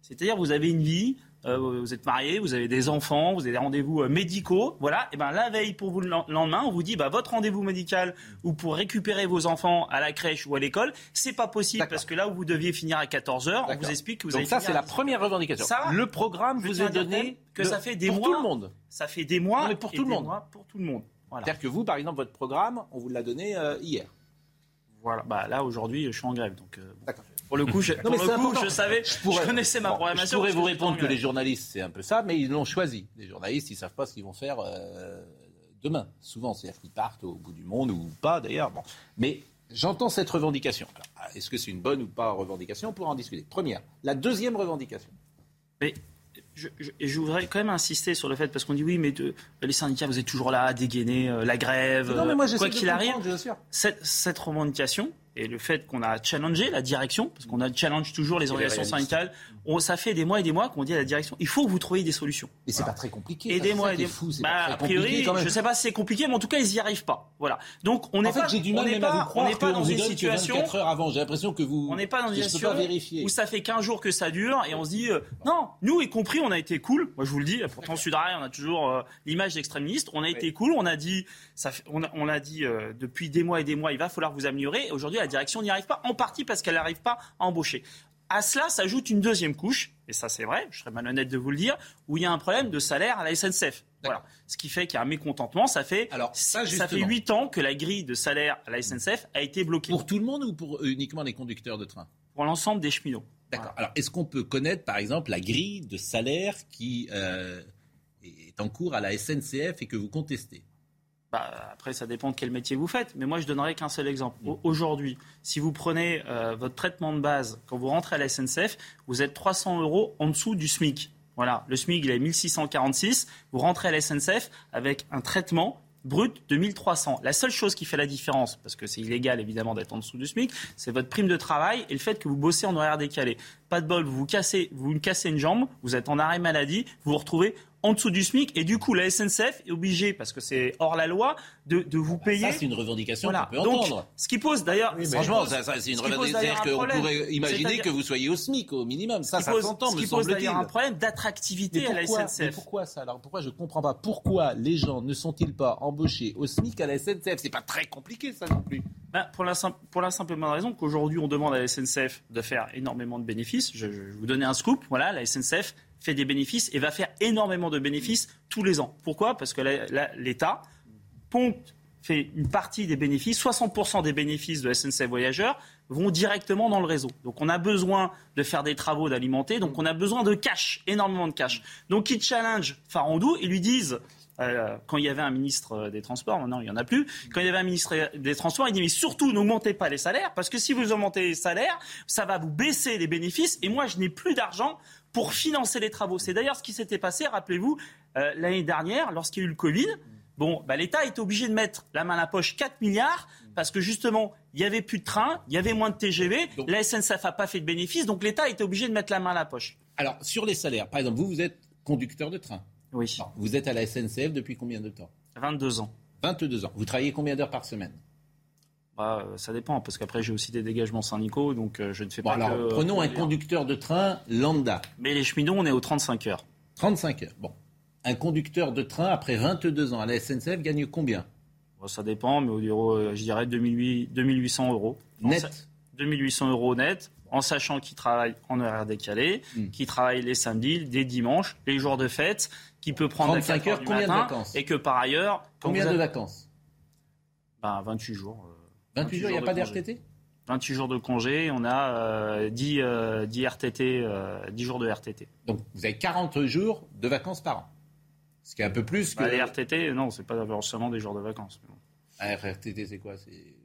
C'est-à-dire, vous avez une vie, vous êtes marié, vous avez des enfants, vous avez des rendez-vous euh, médicaux, voilà, et ben la veille pour vous le lendemain, on vous dit bah votre rendez-vous médical ou pour récupérer vos enfants à la crèche ou à l'école, c'est pas possible parce que là où vous deviez finir à 14 h on vous explique que vous Donc ça c'est la première revendication. le programme vous est donné que ça fait des pour mois tout le monde. Ça fait des mois mais pour tout le monde. pour tout le monde. C'est-à-dire que vous par exemple votre programme, on vous l'a donné euh, hier. Voilà, bah là aujourd'hui je suis en grève donc D'accord. Pour le coup, je, je savais, je, connaissais ma programmation. Je pourrais vous répondre que les journalistes, c'est un peu ça, mais ils l'ont choisi. Les journalistes, ils savent pas ce qu'ils vont faire euh, demain. Souvent, c'est-à-dire qu'ils partent au bout du monde ou pas, d'ailleurs. Bon. Mais j'entends cette revendication. Est-ce que c'est une bonne ou pas revendication? On pourra en discuter. Première. La deuxième revendication. Mais je, je, voudrais quand même insister sur le fait, parce qu'on dit oui, mais de, les syndicats, vous êtes toujours là à dégainer euh, la grève, non, mais moi, quoi qu'il arrive. Cette, cette revendication, et le fait qu'on a challengé la direction, parce qu'on a challenge toujours les organisations syndicales, on, ça fait des mois et des mois qu'on dit à la direction, il faut que vous trouviez des solutions. Et c'est pas très compliqué. Aidez-moi, aidez fou, bah, a priori, je sais pas si c'est compliqué, mais en tout cas, ils y arrivent pas. Voilà. Donc, on n'est pas, j'ai du mal on n'est pas, on n'est pas dans une situation. 24 heures avant, j'ai l'impression que vous. On n'est pas dans une situation où ça fait 15 jours que ça dure et on se dit, euh, non, nous y compris, on a été cool. Moi, je vous le dis. Pourtant, Sudrail, on a toujours euh, l'image d'extrémiste. On a été cool. On a dit, ça, on, a, on a dit euh, depuis des mois et des mois, il va falloir vous améliorer. Aujourd'hui, la direction n'y arrive pas en partie parce qu'elle n'arrive pas à embaucher. À cela s'ajoute une deuxième couche, et ça c'est vrai, je serais malhonnête de vous le dire, où il y a un problème de salaire à la SNCF. Voilà. Ce qui fait qu'il y a un mécontentement. Ça fait, Alors, ça, ça fait 8 ans que la grille de salaire à la SNCF a été bloquée. Pour tout le monde ou pour uniquement les conducteurs de train? Pour l'ensemble des cheminots. D'accord. Alors, est-ce qu'on peut connaître, par exemple, la grille de salaire qui euh, est en cours à la SNCF et que vous contestez? Bah, après, ça dépend de quel métier vous faites. Mais moi, je donnerai qu'un seul exemple. Mm. Aujourd'hui, si vous prenez euh, votre traitement de base, quand vous rentrez à la SNCF, vous êtes 300 euros en dessous du SMIC. Voilà, le SMIC, il est 1646. Vous rentrez à la SNCF avec un traitement brut de 1300. La seule chose qui fait la différence, parce que c'est illégal évidemment d'être en dessous du SMIC, c'est votre prime de travail et le fait que vous bossez en horaire décalé. Pas de bol, vous vous cassez, vous vous cassez une jambe, vous êtes en arrêt maladie, vous vous retrouvez en dessous du SMIC. Et du coup, la SNCF est obligée, parce que c'est hors la loi, de, de vous payer. Ça, c'est une revendication Voilà. qu'on peut Donc, entendre. ce qui pose d'ailleurs. ce qui Franchement, pose- ça, ça, c'est une ce revendication. C'est-à-dire un qu'on pourrait imaginer que vous soyez au SMIC au minimum. Ça, ce qui ça pose- s'entend, ce me qui pose semble-t-il. d'ailleurs un problème Mais d'attractivité à la mais SNCF. pourquoi ça Alors pourquoi je comprends pas Pourquoi les gens ne sont-ils pas embauchés au SMIC à la SNCF C'est pas très compliqué ça non plus. Ben, pour, la simple, pour la simple bonne raison qu'aujourd'hui, on demande à la SNCF de faire énormément de bénéfices. Je, je- je vais vous donner un scoop. Voilà, la SNCF fait des bénéfices et va faire énormément de bénéfices tous les ans. Pourquoi? Parce que l'État poncte, fait une partie des bénéfices, 60% des bénéfices de SNCF Voyageurs vont directement dans le réseau. Donc on a besoin de faire des travaux, d'alimenter, donc on a besoin de cash, énormément de cash. Donc ils challenge Farandou et lui disent, euh, quand il y avait un ministre euh, des Transports, maintenant il n'y en a plus, quand il y avait un ministre des Transports, il dit mais surtout n'augmentez pas les salaires, parce que si vous augmentez les salaires, ça va vous baisser les bénéfices, et moi je n'ai plus d'argent pour financer les travaux. C'est d'ailleurs ce qui s'était passé, rappelez-vous, euh, l'année dernière, lorsqu'il y a eu le Covid. Bon, bah, l'État est obligé de mettre la main à la poche 4 milliards parce que justement, il y avait plus de trains, il y avait moins de TGV, la SNCF n'a pas fait de bénéfices, donc l'État était obligé de mettre la main à la poche. Alors sur les salaires, par exemple, vous vous êtes conducteur de train. Oui. Non, vous êtes à la SNCF depuis combien de temps? 22 ans. 22 ans. Vous travaillez combien d'heures par semaine? Bah, euh, ça dépend, parce qu'après j'ai aussi des dégagements syndicaux, donc euh, je ne fais Bon pas alors que- prenons un conducteur de train lambda. Mais les cheminots, on est aux 35 heures. 35 heures. Bon. Un conducteur de train après 22 ans à la SNCF gagne combien? Bon, ça dépend, mais au bureau, euh, je dirais 2800 2800 euros. Net sa- 2800 euros net, en sachant qu'il travaille en horaire décalé, Hmm. qu'il travaille les samedis, les dimanches, les jours de fête, qu'il peut prendre à 35 4 heures, du combien de vacances? Et que par ailleurs... Combien de vacances? Ben, 28 jours. Euh, 28 jours, il n'y a de pas congé. d'RTT 28 jours de congé, on a euh, 10, euh, 10 RTT, euh, 10 jours de RTT. Donc vous avez 40 jours de vacances par an. Ce qui est un peu plus que. Bah, les RTT, non, c'est pas seulement des jours de vacances. mais bon. Ah, RTT, c'est quoi? C'est Bah,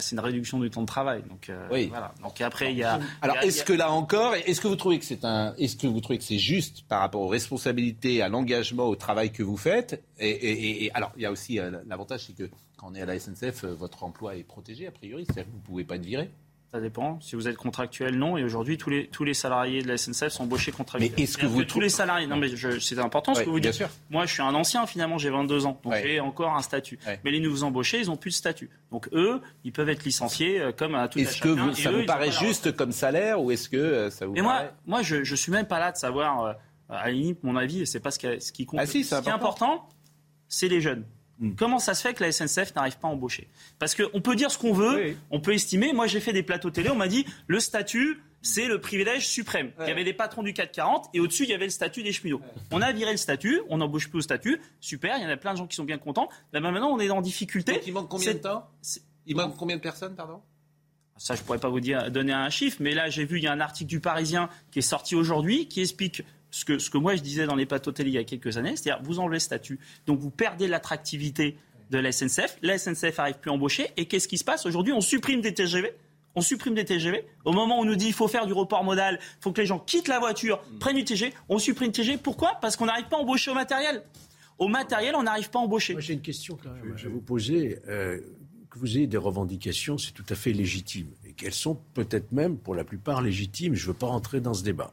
c'est une réduction du temps de travail. Donc, euh, Oui. voilà. donc après, il y a. Alors, est-ce que là encore, est-ce que vous trouvez que c'est un, est-ce que vous trouvez que c'est juste par rapport aux responsabilités, à l'engagement, au travail que vous faites et, et- et- alors, il y a aussi euh, l'avantage, c'est que quand on est à la SNCF, euh, votre emploi est protégé a priori, c'est-à-dire que vous ne pouvez pas être viré. Ça dépend. Si vous êtes contractuel, non. Et aujourd'hui, tous les, tous les salariés de la SNCF sont embauchés contractuels. Mais est-ce que vous tous trouvez- les salariés. Non, mais c'est important ce Ouais, que vous bien dites. sûr. Moi, je suis un ancien, finalement, j'ai 22 ans. Donc, Ouais. j'ai encore un statut. Ouais. Mais les nouveaux embauchés, ils n'ont plus de statut. Donc, eux, ils peuvent être licenciés euh, comme à tout Est-ce que vous, ça eux, vous paraît juste comme salaire ou est-ce que euh, ça vous Mais moi, paraît moi je, je suis même pas là de savoir, euh, à la limite, mon avis, et c'est pas ce qui, ce qui compte. Ah si, ce qui est important, c'est les jeunes. Hmm. Comment ça se fait que la SNCF n'arrive pas à embaucher? Parce qu'on peut dire ce qu'on veut, on peut estimer. Moi, j'ai fait des plateaux télé, on m'a dit le statut, c'est le privilège suprême. Il y avait des patrons du 440 et au-dessus, il y avait le statut des cheminots. On a viré le statut, on n'embauche plus au statut. Super, il y en a plein de gens qui sont bien contents. Là, maintenant, on est en difficulté. Donc, il manque combien de temps? Il manque combien de personnes, pardon? Ça, je pourrais pas vous dire, donner un chiffre, mais là, j'ai vu, il y a un article du Parisien qui est sorti aujourd'hui qui explique ce que, ce que moi je disais dans les plateaux télé il y a quelques années, c'est-à-dire vous enlevez le statut, donc vous perdez l'attractivité de la SNCF, la SNCF arrive plus à embaucher, et qu'est-ce qui se passe aujourd'hui? On supprime des TGV. On supprime des TGV. Au moment où on nous dit qu'il faut faire du report modal, il faut que les gens quittent la voiture, prennent du TGV, on supprime TGV. Pourquoi? Parce qu'on n'arrive pas à embaucher au matériel. Au matériel, on n'arrive pas à embaucher. Moi, j'ai une question quand même à vous poser. Euh, que vous ayez des revendications, c'est tout à fait légitime. Et qu'elles sont peut-être même, pour la plupart, légitimes. Je ne veux pas rentrer dans ce débat.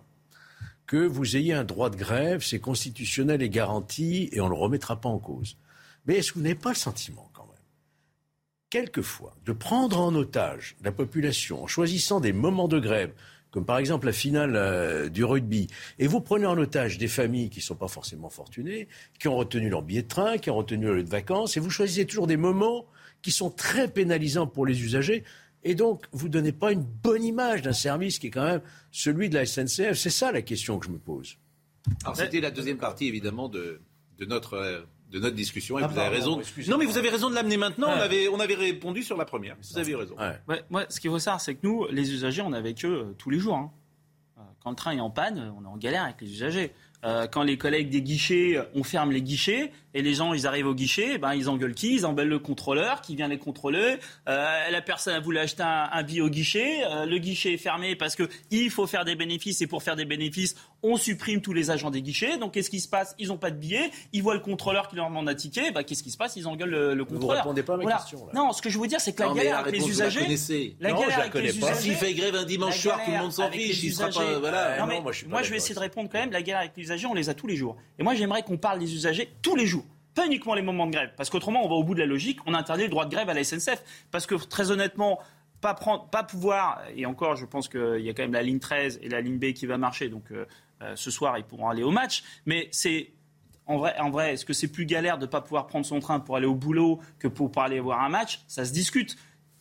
Que vous ayez un droit de grève, c'est constitutionnel et garanti, et on ne le remettra pas en cause. Mais est-ce que vous n'avez pas le sentiment, quand même, quelquefois, de prendre en otage la population en choisissant des moments de grève comme par exemple la finale euh, du rugby, et vous prenez en otage des familles qui ne sont pas forcément fortunées, qui ont retenu leur billet de train, qui ont retenu leur lieu de vacances, et vous choisissez toujours des moments qui sont très pénalisants pour les usagers, et donc vous ne donnez pas une bonne image d'un service qui est quand même celui de la SNCF. C'est ça la question que je me pose. Alors c'était la deuxième partie évidemment de, de notre euh, de notre discussion et Ah, vous avez raison. excusez-moi. Non mais vous avez raison de l'amener maintenant. On Ouais. avait on avait répondu sur la première. Vous avez raison. Ouais, moi, ce qu'il faut savoir, c'est que nous, les usagers, on est avec eux euh, tous les jours. hein. Euh, Quand le train est en panne, on est en galère avec les usagers. Euh, quand les collègues des guichets, on ferme les guichets, et les gens, ils arrivent au guichet, eh ben, ils engueulent qui? Ils embellent le contrôleur qui vient les contrôler. Euh, la personne a voulu acheter un, un billet au guichet. Euh, le guichet est fermé parce qu'il faut faire des bénéfices. Et pour faire des bénéfices, on supprime tous les agents des guichets. Donc qu'est-ce qui se passe? Ils n'ont pas de billets. Ils voient le contrôleur qui leur demande un ticket. Bah, qu'est-ce qui se passe? Ils engueulent le, le contrôleur. Vous répondez pas à Voilà. questions. Là. Non, ce que je veux dire, c'est que la Non, galère la avec les la usagers. connaissez. La Non, galère je la avec connais les pas. usagers. S'il fait grève un dimanche la soir, tout le monde s'en fiche. Il sera pas. Voilà. Non, non, mais moi, je suis pas moi, je vais essayer de répondre quand même. La galère avec les usagers, on les a tous les jours. Et moi, j'aimerais qu'on parle des usagers tous les jours. Pas uniquement les moments de grève. Parce qu'autrement, on va au bout de la logique. On interdit le droit de grève à la SNCF. Parce que très honnêtement, pas, prendre, pas pouvoir, et encore, je pense qu'il y a quand même la ligne 13 et la ligne B qui va marcher. Donc euh, euh, ce soir, ils pourront aller au match. Mais c'est. En vrai, en vrai est-ce que c'est plus galère de ne pas pouvoir prendre son train pour aller au boulot que pour, pour aller voir un match? Ça se discute.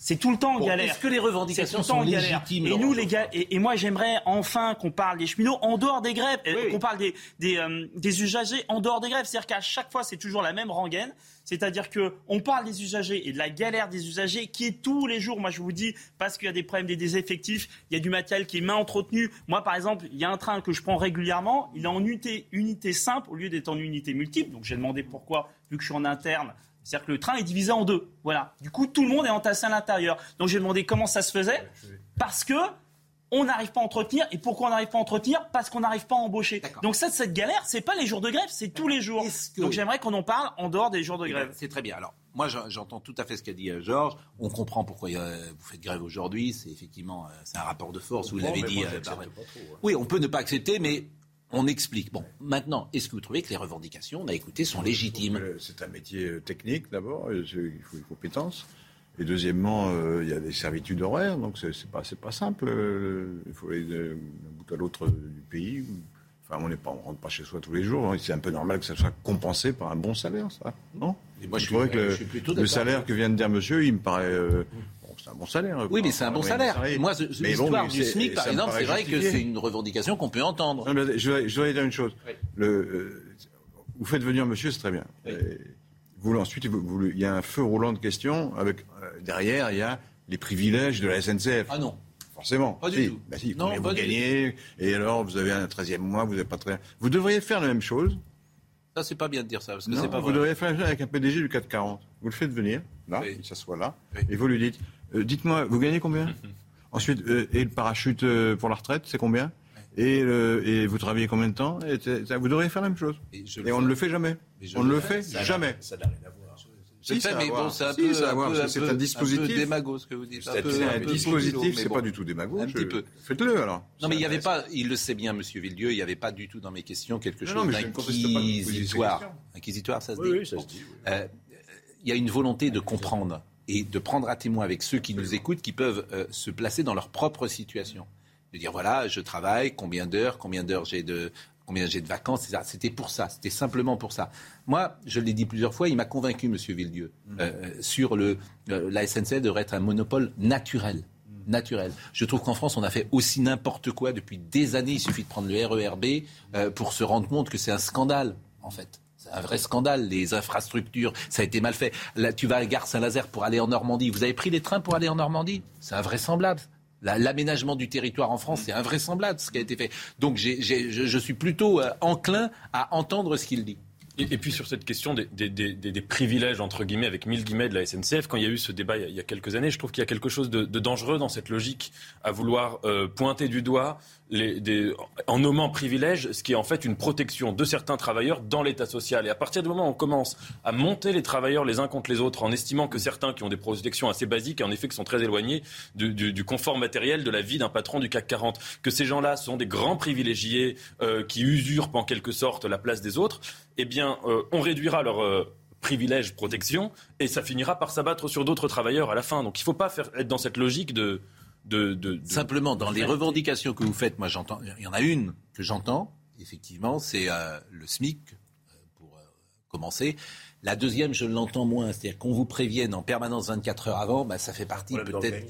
C'est tout le temps Bon, galère. est-ce que les revendications sont galère. légitimes, Et nous, les gars, et, et moi, j'aimerais enfin qu'on parle des cheminots en dehors des grèves, euh, qu'on parle des, des, euh, des usagers en dehors des grèves. C'est-à-dire qu'à chaque fois, c'est toujours la même rengaine. C'est-à-dire que on parle des usagers et de la galère des usagers qui est tous les jours. Moi, je vous dis, parce qu'il y a des problèmes des déseffectifs, il y a du matériel qui est mal entretenu. Moi, par exemple, il y a un train que je prends régulièrement. Il est en unité, unité simple au lieu d'être en unité multiple. Donc, j'ai demandé pourquoi, vu que je suis en interne. C'est-à-dire que le train est divisé en deux. Voilà. Du coup, tout le monde est entassé à l'intérieur. Donc, j'ai demandé comment ça se faisait. Parce que on n'arrive pas à entretenir. Et pourquoi on n'arrive pas à entretenir? Parce qu'on n'arrive pas à embaucher. Donc ça, cette galère, c'est pas les jours de grève, c'est tous les jours. Donc j'aimerais qu'on en parle en dehors des jours de Eh grève. ben, C'est très bien. Alors, moi, j'en- j'entends tout à fait ce qu'a dit euh, Georges. On comprend pourquoi euh, vous faites grève aujourd'hui. C'est effectivement, euh, c'est un rapport de force. Vous l'avez dit. moi, j'accepte par- pas trop, hein. Oui, on peut ne pas accepter, mais on explique. Bon, maintenant, est-ce que vous trouvez que les revendications, on a écouté, sont légitimes C'est un métier euh, technique d'abord, il faut des compétences. Et deuxièmement, euh, il y a des servitudes horaires, donc c'est pas, pas simple. euh, il faut aller d'un bout à l'autre du pays. Enfin, on n'est pas, on rentre pas chez soi tous les jours. hein. C'est un peu normal que ça soit compensé par un bon salaire, ça, non? Et moi, je Je suis- que je le, suis plutôt le d'accord. salaire que vient de dire Monsieur, il me paraît. euh, bon, c'est un bon salaire. Oui, mais c'est un bon salaire. Moi, bon, l'histoire mais du SMIC, par exemple, c'est vrai que c'est une revendication qu'on peut entendre. Non, mais je, voudrais, je voudrais dire une chose. Le, euh, vous faites venir monsieur, c'est très bien. Vous, ensuite, vous- vous- il y a un feu roulant de questions. Avec, euh, derrière, il y a les privilèges de la SNCF. Ah non. Forcément. Pas du Si. tout. Bah si, Non, vous gagnez Et alors, vous avez un 13e mois, vous n'avez pas très. Vous devriez faire la même chose. Ça, c'est pas bien de dire ça, parce que c'est pas vous vrai. devriez faire la même chose avec un PDG du 440. Vous le faites venir, là, il s'assoit là, et vous lui dites euh, Dites-moi, vous gagnez combien Ensuite, euh, et le parachute euh, pour la retraite, c'est combien et, le- et vous travaillez combien de temps Et ça, Vous devriez faire la même chose. Et, on ne le fait jamais. On ne le fait jamais. Ça n'a rien à voir. Si, ça mais bon, c'est un Si, un un dispositif. démago, ce que vous dites. C'est un dispositif, c'est pas du tout démago. Un je- petit peu. Faites-le alors. Non, mais il n'y avait pas, il le sait bien, Monsieur Villedieu, il n'y avait pas du tout dans mes questions quelque Non, chose d'inquisitoire. Inquisitoire, ça se dit oui, ça Bon. se dit, oui. Il y a une volonté de comprendre et de prendre à témoin avec ceux qui nous écoutent, qui peuvent euh, se placer dans leur propre situation. De dire, voilà, je travaille, combien d'heures, combien d'heures j'ai de combien j'ai de vacances, etc. C'était pour ça, c'était simplement pour ça. Moi, je l'ai dit plusieurs fois, il m'a convaincu, Monsieur Villedieu, euh, sur le euh, la SNCF devrait être un monopole naturel. Naturel. Je trouve qu'en France, on a fait aussi n'importe quoi depuis des années. Il suffit de prendre le RERB euh, pour se rendre compte que c'est un scandale, en fait. C'est un vrai scandale, les infrastructures, ça a été mal fait. Là, tu vas à Gare Saint-Nazaire pour aller en Normandie. Vous avez pris les trains pour aller en Normandie? C'est invraisemblable. La- L'aménagement du territoire en France, c'est invraisemblable ce qui a été fait. Donc je suis plutôt euh, enclin à entendre ce qu'il dit. Et, puis sur cette question des, des- des- des- privilèges, entre guillemets, avec mille guillemets de la SNCF, quand il y a eu ce débat il y a, quelques années, je trouve qu'il y a quelque chose de, de dangereux dans cette logique à vouloir euh, pointer du doigt, les, des, en nommant privilèges, ce qui est en fait une protection de certains travailleurs dans l'État social. Et à partir du moment où on commence à monter les travailleurs les uns contre les autres, en estimant que certains qui ont des protections assez basiques, en effet qui sont très éloignés du, du- du confort matériel de la vie d'un patron du CAC 40, que ces gens-là sont des grands privilégiés euh, qui usurpent en quelque sorte la place des autres, eh bien, euh, on réduira leur euh, privilège, protection, et ça finira par s'abattre sur d'autres travailleurs à la fin. Donc il ne faut pas faire, être dans cette logique de... de, de- de- Simplement, dans les revendications que vous faites, moi j'entends, il y en a une que j'entends, effectivement, c'est euh, le SMIC, euh, pour euh, commencer. La deuxième, je l'entends moins, c'est-à-dire qu'on vous prévienne en permanence 24 heures avant, bah, ça fait partie peut-être.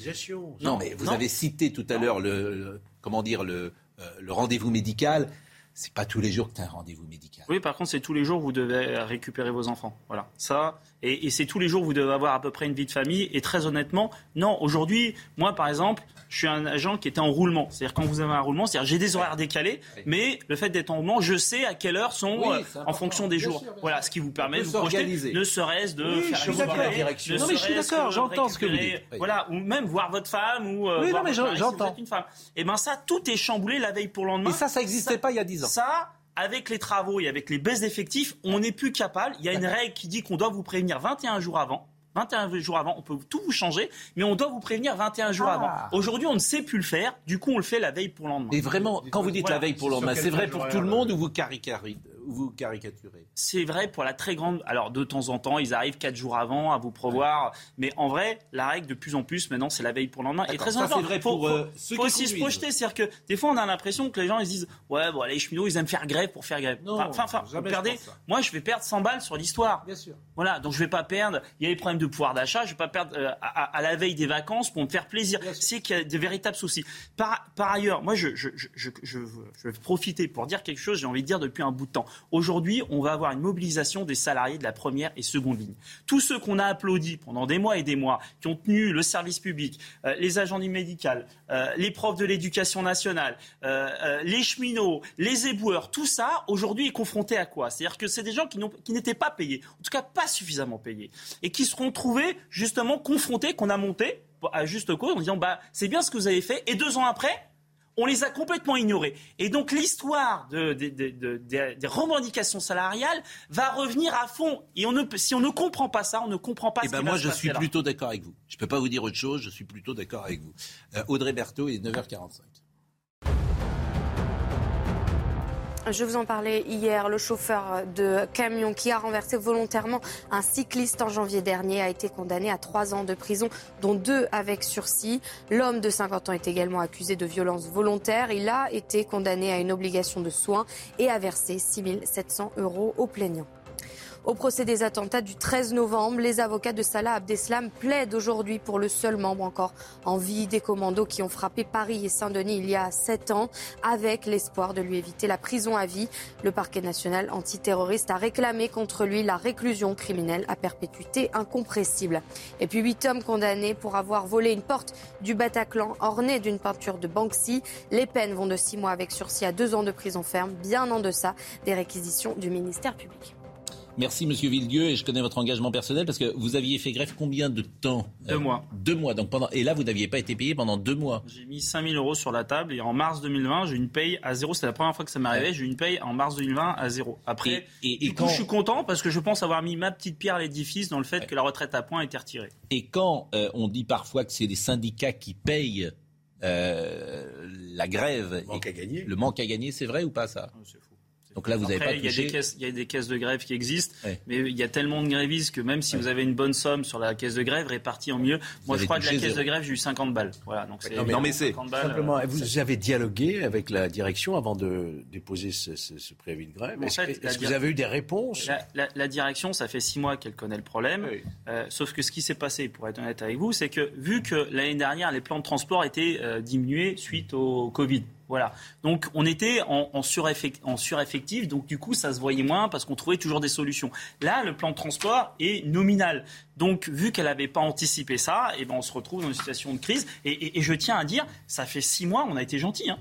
Non, mais vous Non. avez cité tout à l'heure le, le- comment dire le, euh, le rendez-vous médical. C'est pas tous les jours que tu as un rendez-vous médical. Oui, par contre, c'est tous les jours vous devez récupérer vos enfants. Voilà. Ça, et, et c'est tous les jours vous devez avoir à peu près une vie de famille. Et très honnêtement, non. Aujourd'hui, moi par exemple, je suis un agent qui était en roulement. C'est-à-dire quand vous avez un roulement, c'est-à-dire j'ai des horaires décalés, mais le fait d'être en roulement, je sais à quelle heure sont Oui, euh, en fonction des Bien jours. sûr, bien voilà, ce qui vous permet De vous projeter, ne serait-ce de Oui, faire je suis La direction. Non, mais je suis d'accord, j'entends ce que vous dites. Voilà, ou même voir votre femme ou euh, Oui, voir non, mais si j'entends. êtes une femme. Et ben ça, tout est chamboulé la veille pour le lendemain. Et ça, ça n'existait pas il y a 10 ans. Ça, avec les travaux et avec les baisses d'effectifs, on n'est plus capable. Il y a une règle qui dit qu'on doit vous prévenir 21 jours avant. 21 jours avant, on peut tout vous changer, mais on doit vous prévenir 21 jours Ah. avant. Aujourd'hui, on ne sait plus le faire, du coup, on le fait la veille pour le lendemain. Et vraiment, quand vous dites Voilà. la veille pour le lendemain, c'est vrai pour tout le monde ou vous caricaturez, vous caricaturez C'est vrai pour la très grande. Alors, de temps en temps, ils arrivent 4 jours avant à vous prévoir. Mais en vrai, la règle, de plus en plus, maintenant, c'est la veille pour le lendemain. Et très ça, important. c'est vrai pour, faut- euh, ceux faut qui aussi se projeter. C'est-à-dire que des fois, on a l'impression que les gens, ils se disent Ouais, bon, les cheminots, ils aiment faire grève pour faire grève. Non, enfin, enfin, je ça. Moi, je vais perdre 100 balles sur l'histoire. Bien sûr. Voilà, donc je vais pas perdre. Il y a des problèmes de pouvoir d'achat. Je vais pas perdre euh, à, la veille des vacances pour me faire plaisir. C'est qu'il y a de véritables soucis. Par, par ailleurs, moi, je, je, je, je, je veux- je vais profiter pour dire quelque chose. J'ai envie de dire depuis un bout de temps. Aujourd'hui, on va avoir une mobilisation des salariés de la première et seconde ligne. Tous ceux qu'on a applaudis pendant des mois et des mois, qui ont tenu le service public, euh, les agents du médical, euh, les profs de l'éducation nationale, euh, les cheminots, les éboueurs, tout ça, aujourd'hui, est confronté à quoi? C'est-à-dire que c'est des gens qui n'étaient pas payés, en tout cas pas suffisamment payés, et qui seront trouvés justement confrontés, qu'on a monté à juste cause, en disant bah, c'est bien ce que vous avez fait, et deux ans après, on les a complètement ignorés. Et donc l'histoire de- de- de- de- des- revendications salariales va revenir à fond. Et on ne, peut- si on ne comprend pas ça, on ne comprend pas Eh ce ben qui moi, va je suis plutôt d'accord avec vous. Je ne peux pas vous dire autre chose, je suis plutôt d'accord avec vous. Euh, Audrey Berthaud, il est 9h45. Je vous en parlais hier, le chauffeur de camion qui a renversé volontairement un cycliste en janvier dernier a été condamné à trois ans de prison, dont deux avec sursis. L'homme de 50 ans est également accusé de violence volontaire. Il a été condamné à une obligation de soins et a versé 6 700 euros aux plaignants. Au procès des attentats du 13 novembre, les avocats de Salah Abdeslam plaident aujourd'hui pour le seul membre encore en vie des commandos qui ont frappé Paris et Saint-Denis il y a sept ans, avec l'espoir de lui éviter la prison à vie. Le parquet national antiterroriste a réclamé contre lui la réclusion criminelle à perpétuité incompressible. Et puis huit hommes condamnés pour avoir volé une porte du Bataclan ornée d'une peinture de Banksy. Les peines vont de six mois avec sursis à deux ans de prison ferme, bien en deçà des réquisitions du ministère public. Merci Monsieur Villedieu et je connais votre engagement personnel parce que vous aviez fait grève combien de temps Deux mois. Deux mois. Donc pendant et là vous n'aviez pas été payé pendant deux mois. J'ai mis 5000 euros sur la table et en mars 2020, j'ai eu une paye à zéro. C'est la première fois que ça m'arrivait. J'ai eu une paye en mars 2020 à zéro. Après, Et- et- du coup, quand- je suis content parce que je pense avoir mis ma petite pierre à l'édifice dans le fait que la retraite à points a été retirée. Et quand euh, on dit parfois que c'est les syndicats qui payent euh, la grève, le manque à gagner, le manque à gagner, c'est vrai ou pas ça? Donc là vous n'avez pas il y, a touché. des caisses, il y a des caisses de grève qui existent, Ouais. mais il y a tellement de grévistes que même si vous avez une bonne somme sur la caisse de grève répartie en mieux, moi je crois que la caisse zéro. de grève j'ai eu 50 balles. Voilà, donc c'est Non, mais, 50 balles, simplement, euh, vous avez dialogué avec la direction avant de déposer ce, ce- ce préavis de grève. En Est-ce fait, que, vous avez eu des réponses? La, la- la direction, ça fait six mois qu'elle connaît le problème. Euh, sauf que ce qui s'est passé, pour être honnête avec vous, c'est que vu que l'année dernière, les plans de transport étaient euh, diminués suite au Covid. Voilà. Donc on était en, en, sureffect- en sureffectif, donc du coup ça se voyait moins parce qu'on trouvait toujours des solutions. Là, le plan de transport est nominal. Donc vu qu'elle n'avait pas anticipé ça, et ben on se retrouve dans une situation de crise. Et, et- et je tiens à dire, ça fait six mois, on a été gentil. Hein.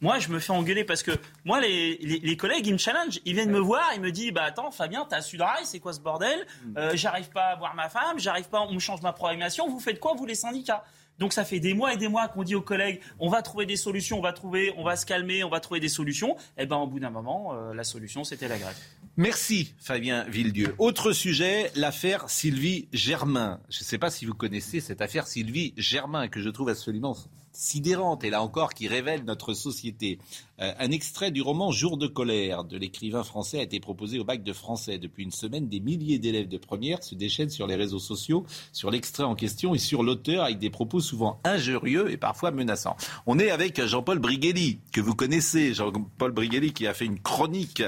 Moi, je me fais engueuler parce que moi, les, les, les collègues, ils me challenge. Ils viennent me voir, ils me disent Bah attends, Fabien, t'as Sudrail, c'est quoi ce bordel? Euh, J'arrive pas à voir ma femme, j'arrive pas, on me change ma programmation. Vous faites quoi, vous, les syndicats? Donc ça fait des mois et des mois qu'on dit aux collègues on va trouver des solutions, on va trouver, on va se calmer, on va trouver des solutions. Et ben au bout d'un moment, euh, la solution c'était la grève. Merci Fabien Villedieu. Autre sujet, l'affaire Sylvie Germain. Je ne sais pas si vous connaissez cette affaire Sylvie Germain que je trouve absolument sidérante et là encore qui révèle notre société. Euh, un extrait du roman Jour de colère de l'écrivain français a été proposé au bac de français. Depuis une semaine, des milliers d'élèves de première se déchaînent sur les réseaux sociaux, sur l'extrait en question et sur l'auteur avec des propos souvent injurieux et parfois menaçants. On est avec Jean-Paul Brigelli, que vous connaissez, Jean-Paul Brigelli qui a fait une chronique,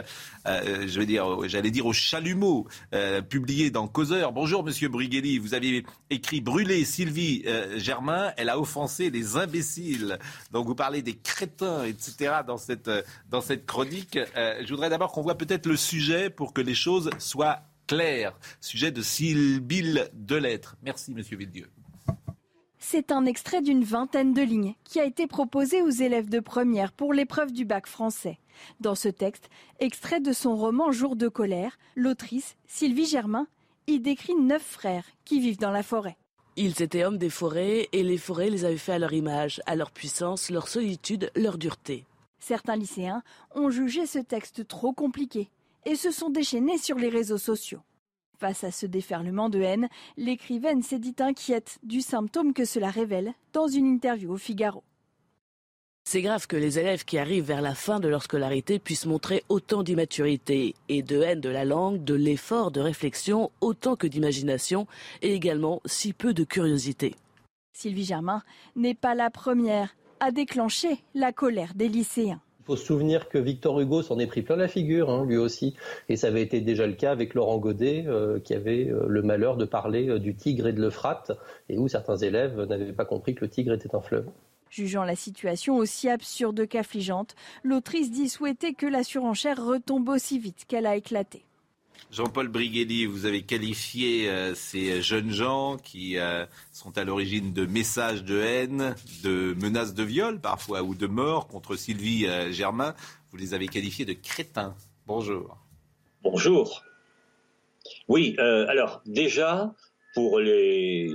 euh, je dire, j'allais dire au chalumeau, euh, publiée dans Causeur. Bonjour Monsieur Brigelli, vous avez écrit Brûler Sylvie Germain, elle a offensé les imbéciles. Donc vous parlez des crétins, etc. cette, euh, dans cette chronique. Euh, je voudrais d'abord qu'on voit peut-être le sujet pour que les choses soient clair. Sujet de Sylvie Delettre. Merci, Monsieur Villedieu. C'est un extrait d'une vingtaine de lignes qui a été proposé aux élèves de première pour l'épreuve du bac français. Dans ce texte, extrait de son roman Jour de colère, l'autrice, Sylvie Germain, y décrit neuf frères qui vivent dans la forêt. Ils étaient hommes des forêts et les forêts les avaient fait à leur image, à leur puissance, leur solitude, leur dureté. Certains lycéens ont jugé ce texte trop compliqué et se sont déchaînés sur les réseaux sociaux. Face à ce déferlement de haine, l'écrivaine s'est dit inquiète du symptôme que cela révèle dans une interview au Figaro. C'est grave que les élèves qui arrivent vers la fin de leur scolarité puissent montrer autant d'immaturité et de haine de la langue, de l'effort de réflexion, autant que d'imagination, et également si peu de curiosité. Sylvie Germain n'est pas la première à déclencher la colère des lycéens. Il faut se souvenir que Victor Hugo s'en est pris plein la figure, hein, lui aussi. Et ça avait été déjà le cas avec Laurent Godet, euh, qui avait euh, le malheur de parler euh, du Tigre et de l'Euphrate, et où certains élèves n'avaient pas compris que le Tigre était un fleuve. Jugeant la situation aussi absurde qu'affligeante, l'autrice dit souhaiter que la surenchère retombe aussi vite qu'elle a éclaté. Jean-Paul Brighelli, vous avez qualifié euh, ces jeunes gens qui euh, sont à l'origine de messages de haine, de menaces de viol parfois ou de mort contre Sylvie euh, Germain. Vous les avez qualifiés de crétins. Bonjour. Bonjour. Oui, alors déjà, pour les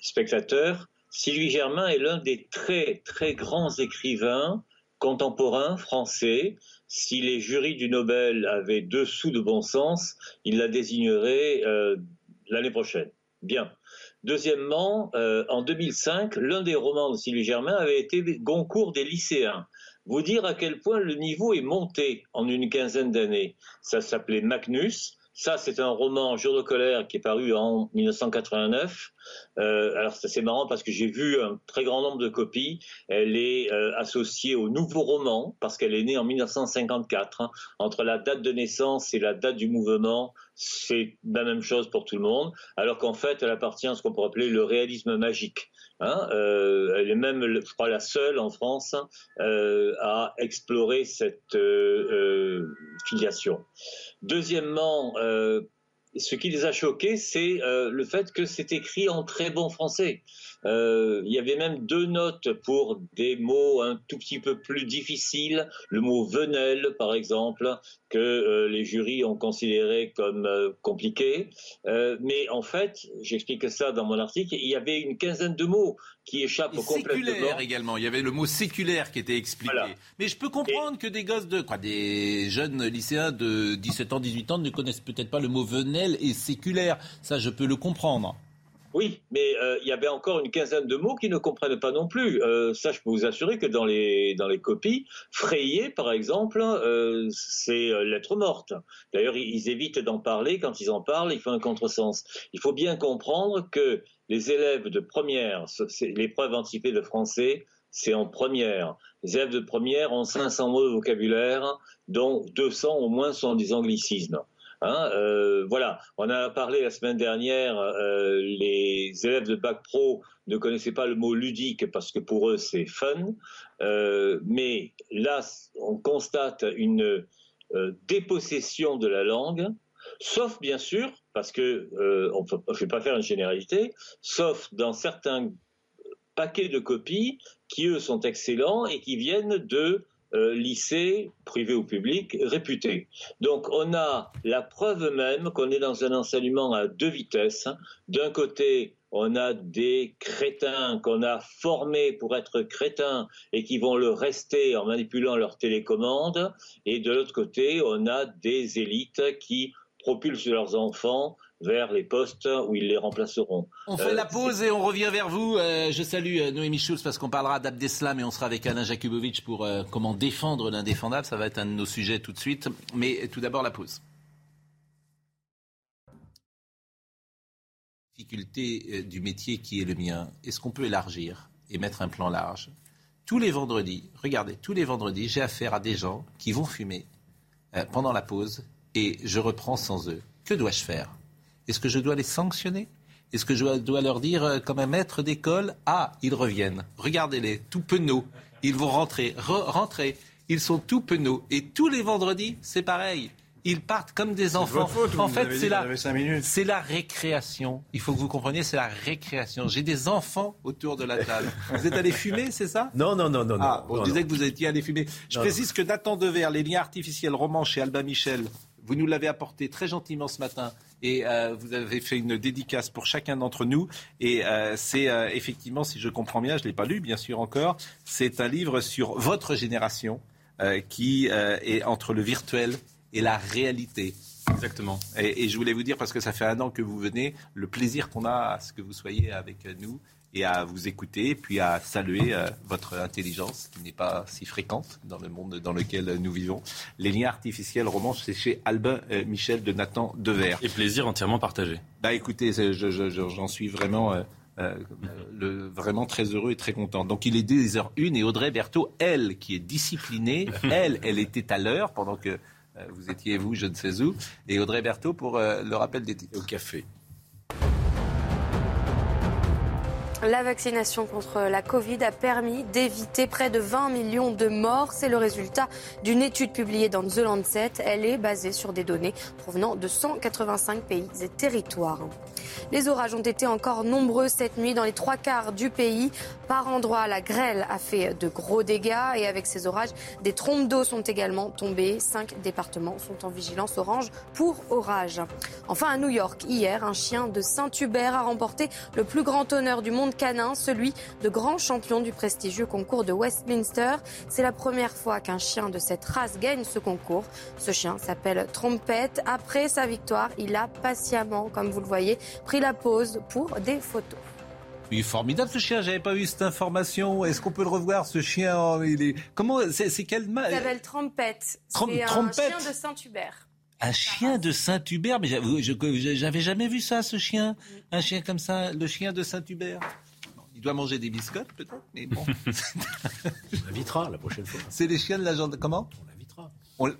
spectateurs, Sylvie Germain est l'un des très très grands écrivains contemporains français si les jurys du Nobel avaient deux sous de bon sens, ils la désigneraient euh, l'année prochaine. Bien. Deuxièmement, euh, en 2005, l'un des romans de Sylvie Germain avait été Goncourt des lycéens. Vous dire à quel point le niveau est monté en une quinzaine d'années. Ça s'appelait Magnus. Ça, c'est un roman, Jour de colère, qui est paru en 1989. Euh, alors, c'est marrant parce que j'ai vu un très grand nombre de copies. Elle est euh, associée au nouveau roman parce qu'elle est née en 1954. Hein. Entre la date de naissance et la date du mouvement, c'est la même chose pour tout le monde. Alors qu'en fait, elle appartient à ce qu'on pourrait appeler le réalisme magique. Hein, euh, elle est même, je crois, la seule en France euh, à explorer cette euh, filiation. Deuxièmement, ce qui les a choqués, c'est le fait que c'est écrit en très bon français. Euh, il y avait même deux notes pour des mots un tout petit peu plus difficiles. Le mot venelle, par exemple, que euh, les jurys ont considéré comme euh, compliqué. mais en fait, j'explique ça dans mon article, il y avait une quinzaine de mots qui échappent Et complètement. Séculaire également. Il y avait le mot séculaire qui était expliqué. Mais je peux comprendre que des gosses de, quoi, des jeunes lycéens de 17 ans, 18 ans ne connaissent peut-être pas le mot venelle et séculaire. Ça, je peux le comprendre. Oui, mais euh, il y avait encore une quinzaine de mots qui ne comprennent pas non plus. Euh, ça, je peux vous assurer que dans les, dans les copies, frayer, par exemple, euh, c'est lettre morte. D'ailleurs, ils, évitent d'en parler. Quand ils en parlent, ils font un contresens. Il faut bien comprendre que les élèves de première, l'épreuve anticipée de français, c'est en première. Les élèves de première ont 500 mots de vocabulaire, dont 200 au moins sont des anglicismes. Hein, euh, voilà, on a parlé la semaine dernière, euh, les élèves de bac pro ne connaissaient pas le mot ludique parce que pour eux c'est fun, euh, mais là on constate une dépossession de la langue, sauf bien sûr, parce que on ne fait pas faire une généralité, sauf dans certains paquets de copies qui eux sont excellents et qui viennent de euh, lycées, privés ou publics, réputés. Donc on a la preuve même qu'on est dans un enseignement à deux vitesses. D'un côté, on a des crétins qu'on a formés pour être crétins et qui vont le rester en manipulant leur télécommande. Et de l'autre côté, on a des élites qui propulsent leurs enfants vers les postes où ils les remplaceront. On fait la euh, pause et on revient vers vous. Euh, je salue euh, Noémie Schulz parce qu'on parlera d'Abdeslam et on sera avec Alain Jakubowicz pour comment défendre l'indéfendable. Ça va être un de nos sujets tout de suite. Mais tout d'abord la pause. Difficulté du métier qui est le mien. Est-ce qu'on peut élargir et mettre un plan large? Tous les vendredis, regardez, tous les vendredis, j'ai affaire à des gens qui vont fumer pendant la pause et je reprends sans eux. Que dois-je faire? Est-ce que je dois les sanctionner? Est-ce que je dois leur dire, euh, comme un maître d'école, ah, ils reviennent, regardez-les, tout penauds, ils vont rentrer, rentrer, ils sont tout penauds. Et tous les vendredis, c'est pareil. Ils partent comme des enfants. votre faute, vous en fait, c'est la, c'est la récréation. Il faut que vous compreniez, c'est la récréation. J'ai des enfants autour de la table. Vous êtes allés fumer, c'est ça? Non, non, non, non. Ah, non, on non, disait non. que vous étiez allé fumer. Je Non, précise que Nathan Dever, les liens artificiels romans chez Alba Michel, vous nous l'avez apporté très gentiment ce matin et euh, vous avez fait une dédicace pour chacun d'entre nous. Et euh, c'est euh, effectivement, si je comprends bien, je ne l'ai pas lu bien sûr encore, c'est un livre sur votre génération qui est entre le virtuel et la réalité. Exactement. Et, et je voulais vous dire, parce que ça fait un an que vous venez, le plaisir qu'on a à ce que vous soyez avec nous et à vous écouter, puis à saluer euh, votre intelligence, qui n'est pas si fréquente dans le monde dans lequel nous vivons. Les liens artificiels romans, c'est chez Albin euh, Michel de Nathan Dever. Et plaisir entièrement partagé. Bah écoutez, je- je- j'en suis vraiment, euh, euh, le, vraiment très heureux et très content. Donc il est 10h01 et Audrey Berthaud, elle, qui est disciplinée, elle, elle était à l'heure pendant que euh, vous étiez, vous, je ne sais où, et Audrey Berthaud pour euh, le rappel des titres. Au café. La vaccination contre la Covid a permis d'éviter près de 20 millions de morts. C'est le résultat d'une étude publiée dans The Lancet. Elle est basée sur des données provenant de 185 pays et territoires. Les orages ont été encore nombreux cette nuit dans les trois quarts du pays. Par endroits, la grêle a fait de gros dégâts et avec ces orages, des trompes d'eau sont également tombées. Cinq départements sont en vigilance orange pour orage. Enfin, à New York, hier, un chien de Saint-Hubert a remporté le plus grand honneur du monde canin, celui de grand champion du prestigieux concours de Westminster. C'est la première fois qu'un chien de cette race gagne ce concours. Ce chien s'appelle Trompette. Après sa victoire, il a patiemment, comme vous le voyez, pris la pause pour des photos. Il est formidable ce chien, j'avais pas eu cette information. Est-ce qu'on peut le revoir ce chien Oh, il est... Comment c'est, c'est quel ma- Il s'appelle Trompette. Trom- C'est un Trompette. chien de Saint-Hubert. Un chien de Saint-Hubert, mais je- j'avais jamais vu ça, ce chien. Un chien comme ça, le chien de Saint-Hubert. Il doit manger des biscottes, peut-être, mais bon. On l'invitera la prochaine fois. C'est les chiens de la gendarmerie. Comment On l'invitera. On-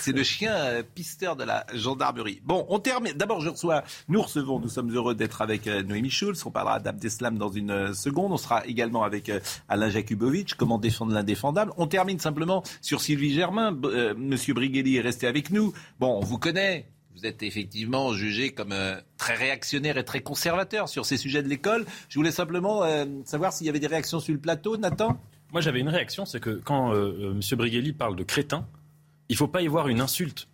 C'est le chien euh, pisteur de la gendarmerie. Bon, on termine. D'abord, je reçois, nous recevons, nous sommes heureux d'être avec euh, Noémie Schulz. On parlera d'Abdeslam dans une euh, seconde. On sera également avec euh, Alain Jakubowicz, comment défendre l'indéfendable. On termine simplement sur Sylvie Germain. Monsieur Brigelli est resté avec nous. Bon, on vous connaît. Vous êtes effectivement jugé comme euh, très réactionnaire et très conservateur sur ces sujets de l'école. Je voulais simplement euh, savoir s'il y avait des réactions sur le plateau, Nathan. Moi, j'avais une réaction, c'est que quand euh, M. Brigelli parle de crétin, il ne faut pas y voir une insulte.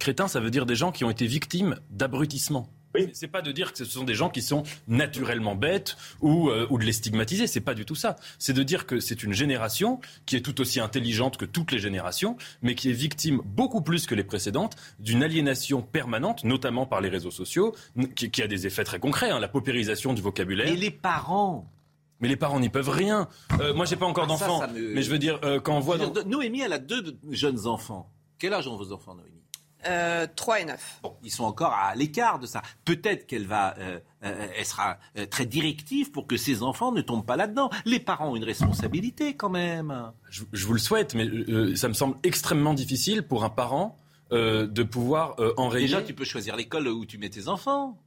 Crétin, ça veut dire des gens qui ont été victimes d'abrutissement. C'est- C'est pas de dire que ce sont des gens qui sont naturellement bêtes ou, euh, ou de les stigmatiser. C'est pas du tout ça. C'est de dire que c'est une génération qui est tout aussi intelligente que toutes les générations, mais qui est victime beaucoup plus que les précédentes d'une aliénation permanente, notamment par les réseaux sociaux, qui, qui a des effets très concrets. hein, la paupérisation du vocabulaire. Et les parents Mais les parents n'y peuvent rien. Euh, moi, j'ai pas encore Ah, d'enfants, me- mais je veux dire, euh, quand on voit dans- Noémie, elle a deux de- jeunes enfants. Quel âge ont vos enfants, Noémie? 3 et 9. Bon, ils sont encore à l'écart de ça. Peut-être qu'elle va, euh, euh, elle sera euh, très directive pour que ses enfants ne tombent pas là-dedans. Les parents ont une responsabilité quand même. je, je vous le souhaite, mais euh, ça me semble extrêmement difficile pour un parent euh, de pouvoir euh, enrayer. Déjà, tu peux choisir l'école où tu mets tes enfants.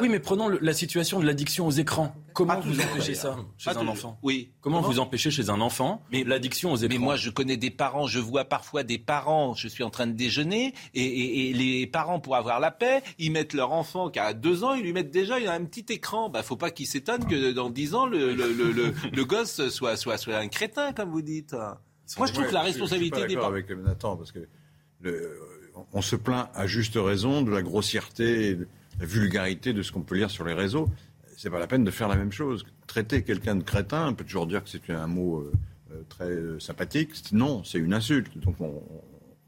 Oui, mais prenons le- la situation de l'addiction aux écrans. Comment vous empêchez ça chez Pas un enfant? Oui. Comment, Comment vous empêchez chez un enfant l'addiction aux écrans? Mais moi, je connais des parents, je vois parfois des parents, je suis en train de déjeuner, et, et- et les parents, pour avoir la paix, ils mettent leur enfant qui a deux ans, ils lui mettent déjà un petit écran. Bah, faut pas qu'il s'étonne que dans dix ans, le, le, le, le- le gosse soit, soit, soit un crétin, comme vous dites. Moi, je trouve Ouais, que la responsabilité Je suis des pas parents. d'accord avec Nathan, parce que on se plaint à juste raison de la grossièreté et de la vulgarité de ce qu'on peut lire sur les réseaux. C'est pas la peine de faire la même chose. Traiter quelqu'un de crétin, on peut toujours dire que c'est un mot euh, euh, très euh, sympathique. Non, c'est une insulte. Donc on,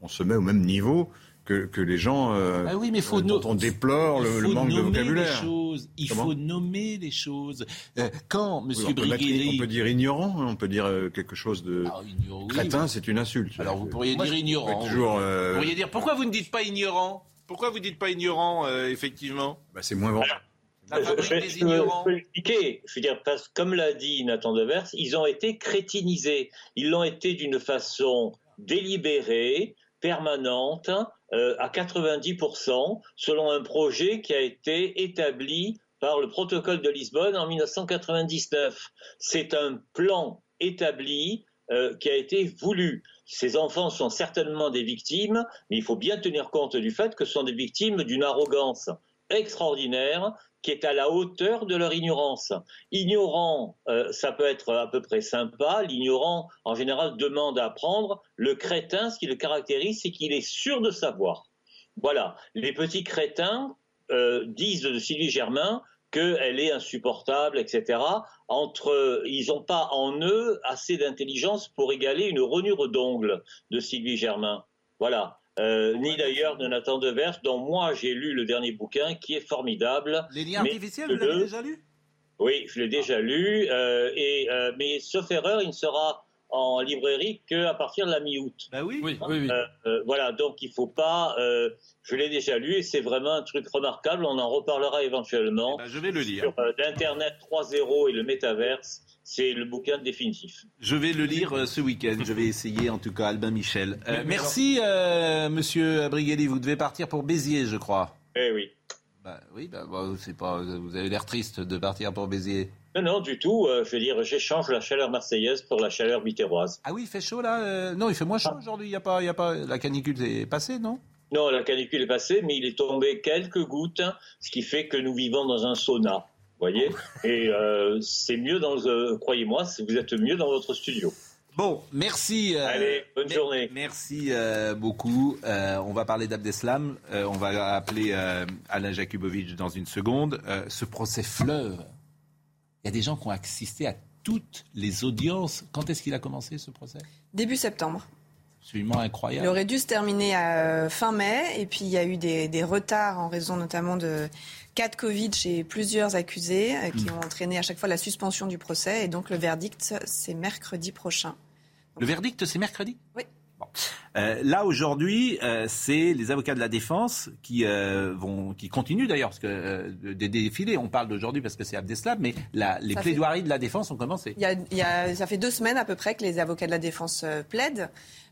on se met au même niveau que, que les gens euh, Ah oui, mais faut dont on déplore le, manque de nommer vocabulaire. Les choses. Il Comment faut nommer les choses. Euh, quand, Oui, Monsieur on, peut dire ignorant, hein, on peut dire euh, quelque chose de oui, crétin, mais- c'est une insulte. Alors vous pourriez Moi, dire ignorant. toujours, Vous pourriez dire pourquoi vous ne dites pas ignorant? Pourquoi vous dites pas ignorant, euh, effectivement bah, C'est moins vrai. La Je, je- des je peux- je peux l'expliquer. Je veux dire, parce que comme l'a dit Nathan Devers, ils ont été crétinisés. Ils l'ont été d'une façon délibérée, permanente, euh, à 90%, selon un projet qui a été établi par le protocole de Lisbonne en 1999. C'est un plan établi euh, qui a été voulu. Ces enfants sont certainement des victimes, mais il faut bien tenir compte du fait que ce sont des victimes d'une arrogance extraordinaire qui est à la hauteur de leur ignorance. Ignorant, euh, ça peut être à peu près sympa. L'ignorant, en général, demande à apprendre. Le crétin, ce qui le caractérise, c'est qu'il est sûr de savoir. Voilà. Les petits crétins euh, disent de Sylvie Germain qu'elle est insupportable, etc. Entre, ils n'ont pas en eux assez d'intelligence pour égaler une renure d'ongle de Sylvie Germain. Voilà. Euh, ni d'ailleurs de Nathan Devers, dont moi j'ai lu le dernier bouquin qui est formidable. Les liens artificiels, vous l'avez déjà lu? Oui, je l'ai déjà lu. euh, et, euh, mais sauf erreur, il ne sera en librairie qu'à partir de la mi-août. Bah oui. Oui, oui, oui. Euh, euh, voilà, donc il faut pas. euh, je l'ai déjà lu et c'est vraiment un truc remarquable. On en reparlera éventuellement. Ben, je vais le lire. Sur euh, l'Internet 3.0 et le métaverse, c'est le bouquin définitif. Je vais le lire euh, ce week-end. Je vais essayer, en tout cas, Albin Michel. Euh, merci, euh, monsieur Brigelli. Vous devez partir pour Béziers, je crois. Eh oui. Bah, oui, bah, bah, c'est pas. Vous avez l'air triste de partir pour Béziers. Non, non, du tout. euh, je veux dire, j'échange la chaleur marseillaise pour la chaleur bitéroise. Ah oui, il fait chaud là. euh, Non, il fait moins chaud aujourd'hui. Il y a pas, il y a pas. La canicule est passée, non? Non, la canicule est passée, mais il est tombé quelques gouttes, ce qui fait que nous vivons dans un sauna. Vous voyez? Et euh, c'est mieux dans le. Croyez-moi, vous êtes mieux dans votre studio. Bon, merci. euh, Allez, bonne journée. Merci euh, beaucoup. Euh, on va parler d'Abdeslam. On va appeler Alain Jakubowicz dans une seconde. Ce procès fleuve. Il y a des gens qui ont assisté à toutes les audiences. Quand est-ce qu'il a commencé ce procès? Début septembre. Absolument Il incroyable. aurait dû se terminer à euh, fin mai et puis il y a eu des, des retards en raison notamment de cas de Covid chez plusieurs accusés euh, qui Mm. ont entraîné à chaque fois la suspension du procès et donc le verdict c'est mercredi prochain. Le verdict, c'est mercredi? Oui. Bon. Euh, là aujourd'hui, euh, c'est les avocats de la défense qui euh, vont, qui continuent d'ailleurs, parce que des défilés. On parle d'aujourd'hui parce que c'est Abdeslam, mais la- les Ça fait- plaidoiries de la défense ont commencé. Il y a, il y a- ça fait deux semaines à peu près que les avocats de la défense plaident.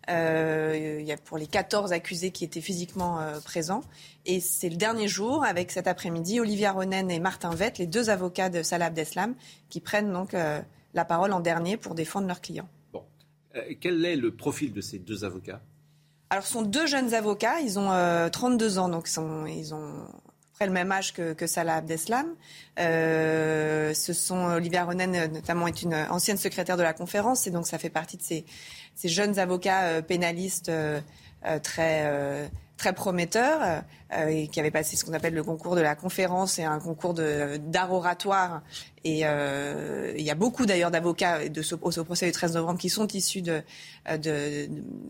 Il y a pour les 14 accusés qui étaient physiquement présents. Et c'est le dernier jour, avec cet après-midi, Olivia Ronen et Martin Vett, les deux avocats de Salah Abdeslam, qui prennent donc la parole en dernier pour défendre leurs clients. Euh, quel est le profil de ces deux avocats? Alors, ce sont deux jeunes avocats. Ils ont euh, 32 ans, donc ils, ont près le même âge que, Salah Abdeslam. Euh, ce sont Olivia Ronen, euh, notamment, est une ancienne secrétaire de la conférence, et donc ça fait partie de ces, jeunes avocats euh, pénalistes euh, euh, très euh, très prometteurs euh, et qui avaient passé ce qu'on appelle le concours de la conférence et un concours d'art oratoire. Et euh, il y a beaucoup d'ailleurs d'avocats de ce, au ce procès du 13 novembre qui sont issus de, euh, de,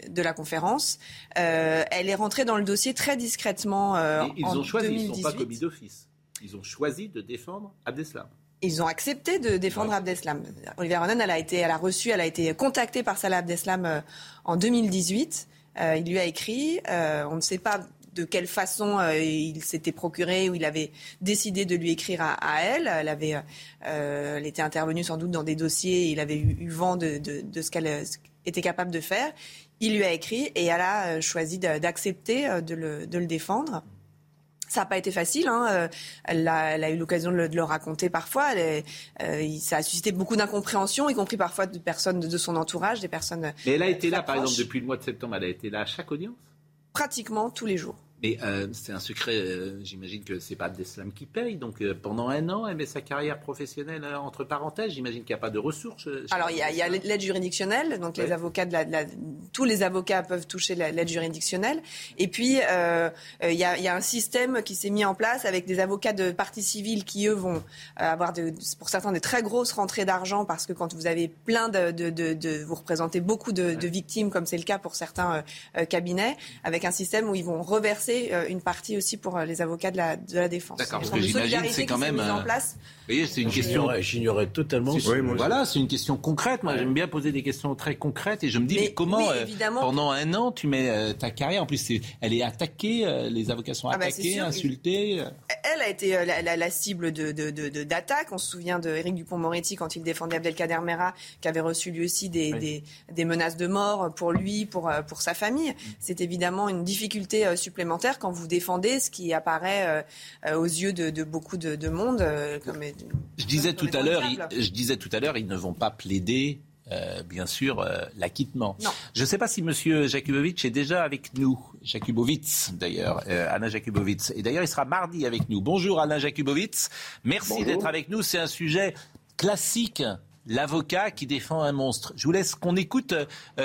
de la conférence. Euh, elle est rentrée dans le dossier très discrètement Et Ils en ont choisi, ils ne 2018. sont pas commis d'office. Ils ont choisi de défendre Abdeslam. Ils ont accepté de défendre Abdeslam. Olivia Ronen, elle a été, elle a reçu, elle a été contactée par Salah Abdeslam en 2018. Euh, il lui a écrit. euh, on ne sait pas de quelle façon euh, il s'était procuré ou il avait décidé de lui écrire à, elle. Elle avait, elle était intervenue sans doute dans des dossiers. Il avait eu, vent de, ce qu'elle était capable de faire. Il lui a écrit et elle a choisi d'accepter de le défendre. Ça n'a pas été facile. Hein. euh, Elle, a, elle a eu l'occasion de, le- de le raconter parfois. Elle est- euh, ça a suscité beaucoup d'incompréhension, y compris parfois de personnes de, de son entourage, des personnes euh, Mais elle a été là, par exemple, depuis le mois de septembre. Elle a été là à chaque audience? pratiquement tous les jours. Mais euh, c'est un secret, euh, j'imagine que c'est pas Abdeslam qui paye. Donc euh, pendant un an, elle met sa carrière professionnelle entre parenthèses. J'imagine qu'il n'y a pas de ressources. Alors il y a, l'aide juridictionnelle, donc les avocats de la, de la- tous les avocats peuvent toucher la- l'aide juridictionnelle. Et puis il, y a, il y a un système qui s'est mis en place avec des avocats de partie civile qui eux vont avoir de, pour certains des très grosses rentrées d'argent parce que quand vous avez plein de, vous représentez beaucoup de, victimes comme c'est le cas pour certains cabinets, avec un système où ils vont reverser euh, une partie aussi pour euh, les avocats de la, de la défense. D'accord, parce que j'imagine c'est quand même. en euh, place. Vous voyez, c'est une question. J'ignorais, totalement. Voilà, c'est une question concrète. Moi, j'aime bien poser des questions très concrètes et je me dis, mais, Mais- comment, euh, pendant un an, tu mets euh, ta carrière? En plus, elle est attaquée, euh, les avocats sont Ah bah, attaqués, insultés. Elle a été euh, la, la- la cible de, de, de- de- d'attaques. On se souvient de Éric Dupont-Moretti quand il défendait Abdelkader Mera, qui avait reçu lui aussi des, Oui. des, des menaces de mort pour lui, pour, pour sa famille. C'est évidemment une difficulté euh, quand vous défendez ce qui apparaît euh, euh, aux yeux de, de beaucoup de, de monde euh, comme Je disais tout à l'heure, je disais tout à l'heure, ils ne vont pas plaider euh, bien sûr, euh, l'acquittement. Je ne sais pas si M. Jakubowicz est déjà avec nous. Jakubowicz, d'ailleurs, euh, Alain Jakubowicz. Et d'ailleurs, il sera mardi avec nous. Bonjour Alain Jakubowicz. Merci d'être avec nous. C'est un sujet classique l'avocat qui défend un monstre. Je vous laisse qu'on écoute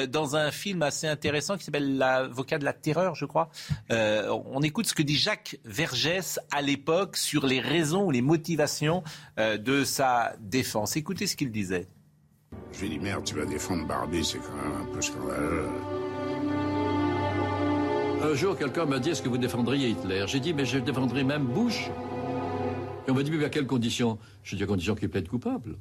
dans un film assez intéressant qui s'appelle L'avocat de la terreur, je crois. on écoute ce que dit Jacques Vergès à l'époque sur les raisons ou les motivations de sa défense. Écoutez ce qu'il disait. Je lui ai dit, merde, tu vas défendre Barbie, c'est quand même un peu scandaleux. Un jour, quelqu'un m'a dit, est-ce que vous défendriez Hitler? J'ai dit, mais je défendrai même Bush. Et on m'a dit, mais à quelles conditions? J'ai dit, à condition qu'il plaide coupable.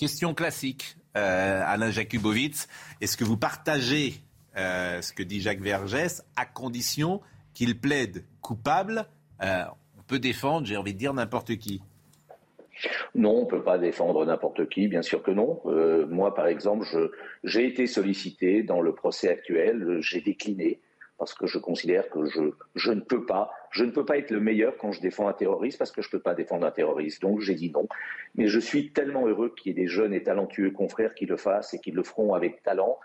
Question classique, euh, Alain Jakubowicz. Est-ce que vous partagez euh, ce que dit Jacques Vergès, à condition qu'il plaide coupable euh, On peut défendre, j'ai envie de dire, n'importe qui? Non, on ne peut pas défendre n'importe qui, bien sûr que non. Moi, par exemple, j'ai été sollicité dans le procès actuel, j'ai décliné parce que je considère que je, je, ne peux pas, je ne peux pas être le meilleur quand je défends un terroriste parce que je ne peux pas défendre un terroriste. Donc j'ai dit non. Mais je suis tellement heureux qu'il y ait des jeunes et talentueux confrères qui le fassent et qui le feront avec talent.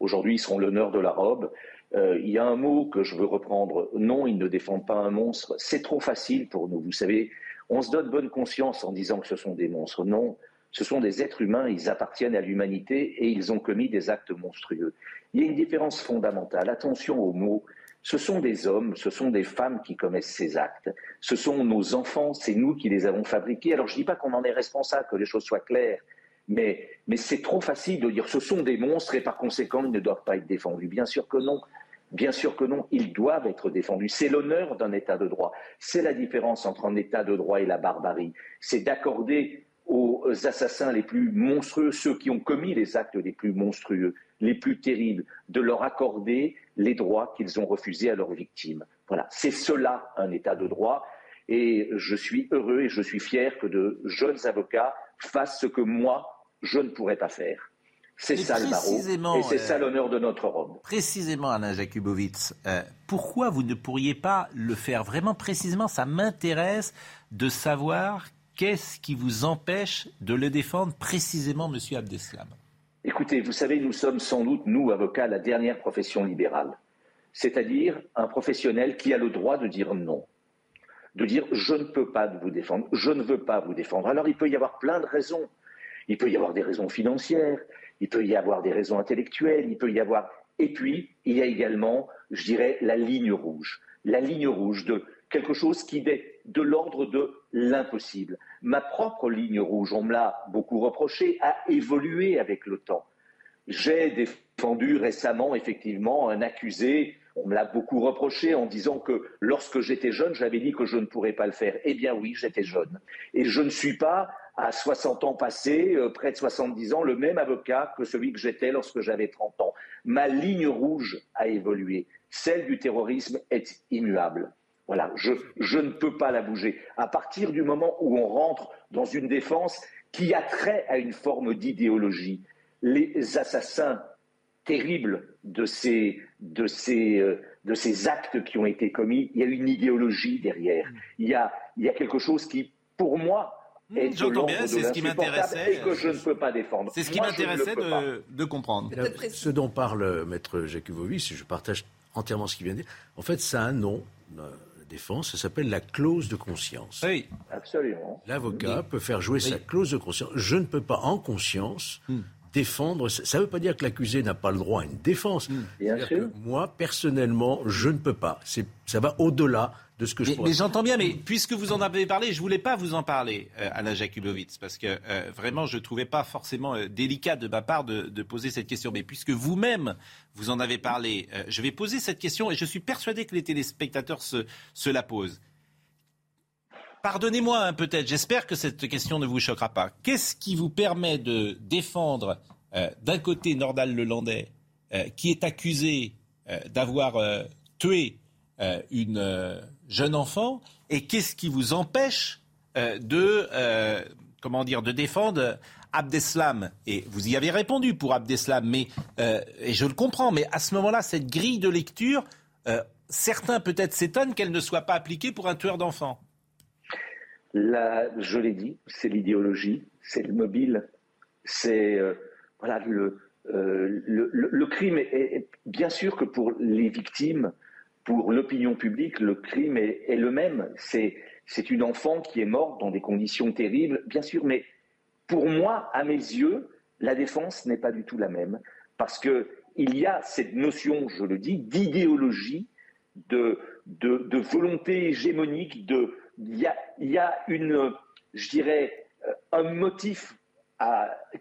Aujourd'hui, ils seront l'honneur de la robe. Euh, il y a un mot que je veux reprendre. Non, ils ne défendent pas un monstre. C'est trop facile pour nous. Vous savez, on se donne bonne conscience en disant que ce sont des monstres. Non, ce sont des êtres humains, ils appartiennent à l'humanité et ils ont commis des actes monstrueux. Il y a une différence fondamentale. Attention aux mots. Ce sont des hommes, ce sont des femmes qui commettent ces actes. Ce sont nos enfants, c'est nous qui les avons fabriqués. Alors je ne dis pas qu'on en est responsable, que les choses soient claires, mais, mais c'est trop facile de dire ce sont des monstres et par conséquent ils ne doivent pas être défendus. Bien sûr que non. Bien sûr que non, ils doivent être défendus. C'est l'honneur d'un État de droit. C'est la différence entre un État de droit et la barbarie. C'est d'accorder aux assassins les plus monstrueux, ceux qui ont commis les actes les plus monstrueux, les plus terribles, de leur accorder les droits qu'ils ont refusés à leurs victimes. Voilà, c'est cela un État de droit. Et je suis heureux et je suis fier que de jeunes avocats fassent ce que moi, je ne pourrais pas faire. C'est ça le barreau. Et c'est ça euh, l'honneur de notre robe. Précisément, Alain Jakubowicz, euh, pourquoi vous ne pourriez pas le faire Vraiment précisément, ça m'intéresse de savoir qu'est-ce qui vous empêche de le défendre précisément, Monsieur Abdeslam? Écoutez, vous savez, nous sommes sans doute, nous, avocats, la dernière profession libérale. C'est-à-dire un professionnel qui a le droit de dire non. De dire je ne peux pas vous défendre, je ne veux pas vous défendre. Alors il peut y avoir plein de raisons. Il peut y avoir des raisons financières, il peut y avoir des raisons intellectuelles, il peut y avoir... Et puis, il y a également, je dirais, la ligne rouge. La ligne rouge de quelque chose qui est de l'ordre de l'impossible. Ma propre ligne rouge, on me l'a beaucoup reproché, a évolué avec le temps. J'ai défendu récemment, effectivement, un accusé. On me l'a beaucoup reproché en disant que lorsque j'étais jeune, j'avais dit que je ne pourrais pas le faire. Eh bien oui, j'étais jeune. Et je ne suis pas à 60 ans passés, euh, près de 70 ans, le même avocat que celui que j'étais lorsque j'avais 30 ans. Ma ligne rouge a évolué. Celle du terrorisme est immuable. Voilà, je, je ne peux pas la bouger. À partir du moment où on rentre dans une défense qui a trait à une forme d'idéologie, les assassins terribles de ces, de, ces, euh, de ces actes qui ont été commis, il y a une idéologie derrière. Il y a, il y a quelque chose qui, pour moi, Mmh, j'entends bien, c'est ce qui m'intéressait. Et que je ne peux pas défendre. C'est ce qui m'intéressait de, comprendre. ce dont parle euh, Maître Jakubowicz, je partage entièrement ce qu'il vient de dire, en fait, ça a un nom, défense, ça s'appelle la clause de conscience. Oui. Absolument. L'avocat peut faire jouer sa clause de conscience. Je ne peux pas, en conscience, mmh. défendre. Ça ne veut pas dire que l'accusé n'a pas le droit à une défense. Mmh. Bien sûr. moi, personnellement, je ne peux pas. Ça va au-delà mais, j'entends bien, mais puisque vous en avez parlé, je voulais pas vous en parler, euh, Alain Jakubowicz, parce que euh, vraiment, je trouvais pas forcément euh, délicat de ma part de, poser cette question. Mais puisque vous-même, vous en avez parlé, je vais poser cette question et je suis persuadé que les téléspectateurs se, se la posent. Pardonnez-moi hein, peut-être, j'espère que cette question ne vous choquera pas. Qu'est-ce qui vous permet de défendre d'un côté Nordal Lelandais, qui est accusé d'avoir tué une jeune enfant et qu'est-ce qui vous empêche euh, de, euh, comment dire, de défendre Abdeslam? Et vous y avez répondu pour Abdeslam, mais, euh, et je le comprends, mais à ce moment-là, cette grille de lecture, certains peut-être s'étonnent qu'elle ne soit pas appliquée pour un tueur d'enfants. je l'ai dit, c'est l'idéologie, c'est le mobile, c'est voilà, le, le, crime est, bien sûr que pour les victimes, pour l'opinion publique, le crime est, le même. C'est, c'est une enfant qui est morte dans des conditions terribles, bien sûr, mais pour moi, à mes yeux, la défense n'est pas du tout la même, parce que il y a cette notion, je le dis, d'idéologie, de, volonté hégémonique, de, il y a, y a une, je dirais, euh, un motif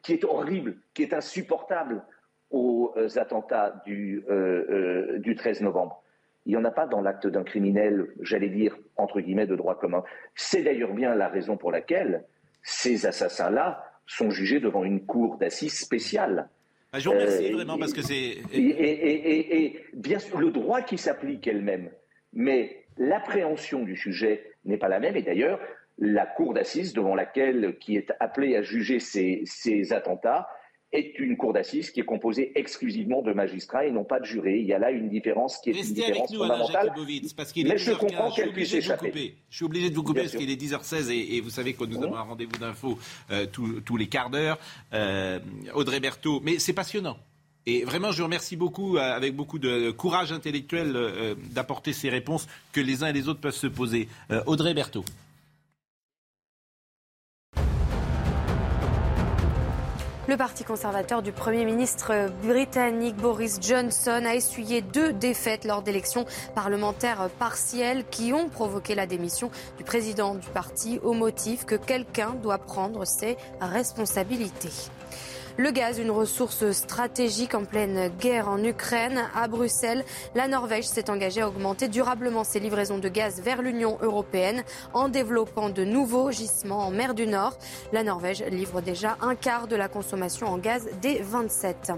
qui est horrible, qui est insupportable aux euh, attentats du, euh, du 13 novembre. Il n'y en a pas dans l'acte d'un criminel, j'allais dire, entre guillemets, de droit commun. C'est d'ailleurs bien la raison pour laquelle ces assassins-là sont jugés devant une cour d'assises spéciale. Bah, je vous remercie vraiment parce que c'est. Et, et, bien sûr, le droit qui s'applique elle-même, mais l'appréhension du sujet n'est pas la même. Et d'ailleurs, la cour d'assises devant laquelle qui est appelée à juger ces, attentats est une cour d'assises qui est composée exclusivement de magistrats et non pas de jurés. Il y a là une différence qui est une différence avec nous, fondamentale. parce qu'il est mais je comprends qu'elle puisse échapper. Je suis obligé de vous couper parce qu'il est 10h16 et, vous savez que nous avons un rendez-vous d'infos euh, tous, les quarts d'heure. Euh, Audrey Berthaud, mais c'est passionnant. Et vraiment, je vous remercie beaucoup, euh, avec beaucoup de courage intellectuel, d'apporter ces réponses que les uns et les autres peuvent se poser. Audrey Berthaud. Le parti conservateur du Premier ministre britannique Boris Johnson a essuyé deux défaites lors d'élections parlementaires partielles qui ont provoqué la démission du président du parti au motif que quelqu'un doit prendre ses responsabilités. Le gaz, une ressource stratégique en pleine guerre en Ukraine. À Bruxelles, la Norvège s'est engagée à augmenter durablement ses livraisons de gaz vers l'Union européenne en développant de nouveaux gisements en mer du Nord. La Norvège livre déjà un quart de la consommation en gaz des 27.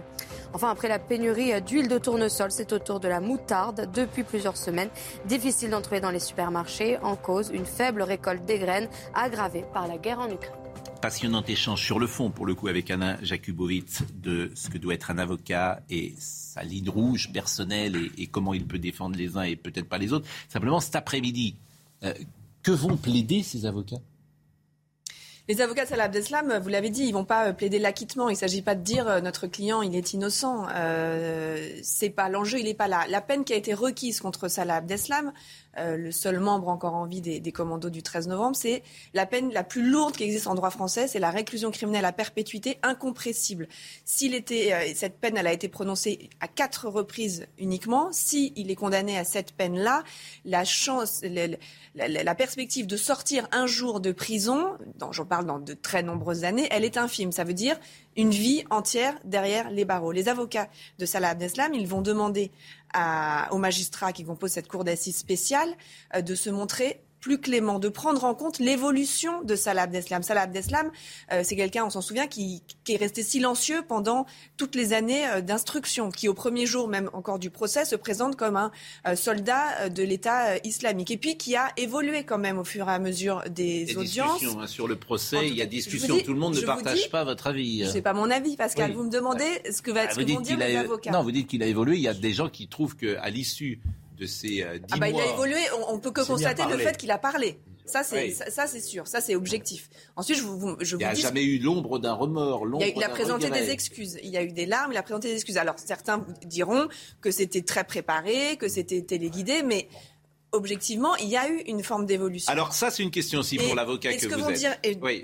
Enfin, après la pénurie d'huile de tournesol, c'est au tour de la moutarde depuis plusieurs semaines. Difficile d'en dans les supermarchés. En cause, une faible récolte des graines aggravée par la guerre en Ukraine passionnant échange sur le fond, pour le coup, avec Alain Jakubowicz, de ce que doit être un avocat et sa ligne rouge personnelle et, comment il peut défendre les uns et peut-être pas les autres. Simplement, cet après-midi, euh, que vont plaider ces avocats? Les avocats de Salah Abdeslam, vous l'avez dit, ils vont pas euh, plaider l'acquittement. Il ne s'agit pas de dire euh, notre client il est innocent. C'est pas l'enjeu, il n'est pas là. La peine qui a été requise contre Salah Abdeslam, euh, le seul membre encore en vie des, commandos du 13 novembre, c'est la peine la plus lourde qui existe en droit français, c'est la réclusion criminelle à perpétuité incompressible. S'il était, euh, cette peine, elle a été prononcée à quatre reprises uniquement. S'il il est condamné à cette peine-là, la chance, la, perspective de sortir un jour de prison, j'en parle dans de très nombreuses années, elle est infime. Ça veut dire une vie entière derrière les barreaux. Les avocats de Salah Abdeslam, ils vont demander aux magistrats qui composent cette cour d'assises spéciale euh, de se montrer plus clément, de prendre en compte l'évolution de Salah Abdeslam. Salah Abdeslam, euh, c'est quelqu'un, on s'en souvient, qui, est resté silencieux pendant toutes les années euh, d'instruction, qui au premier jour même encore du procès se présente comme un euh, soldat de l'État islamique, et puis qui a évolué quand même au fur et à mesure des audiences. Hein, sur le procès, il y a discussion, tout le monde ne partage pas votre avis. C'est pas mon avis, Pascal. Vous me demandez ce que va ah, ce que vont dire les avocats. Non, vous dites qu'il a évolué. Il y a des gens qui trouvent qu'à l'issue de ces euh, ah bah, Il a évolué, on, ne peut que constater le fait qu'il a parlé. Ça, c'est ça, c'est sûr. Ça, c'est objectif. Ensuite, je vous, je il n'y a jamais eu l'ombre d'un remords. Il a, présenté des excuses. Il y a eu des larmes. Il a présenté des excuses. Alors, certains diront que c'était très préparé, que c'était téléguidé, mais objectivement, il y a eu une forme d'évolution. Alors ça, c'est une question aussi pour l'avocat que, que vous vont Dire,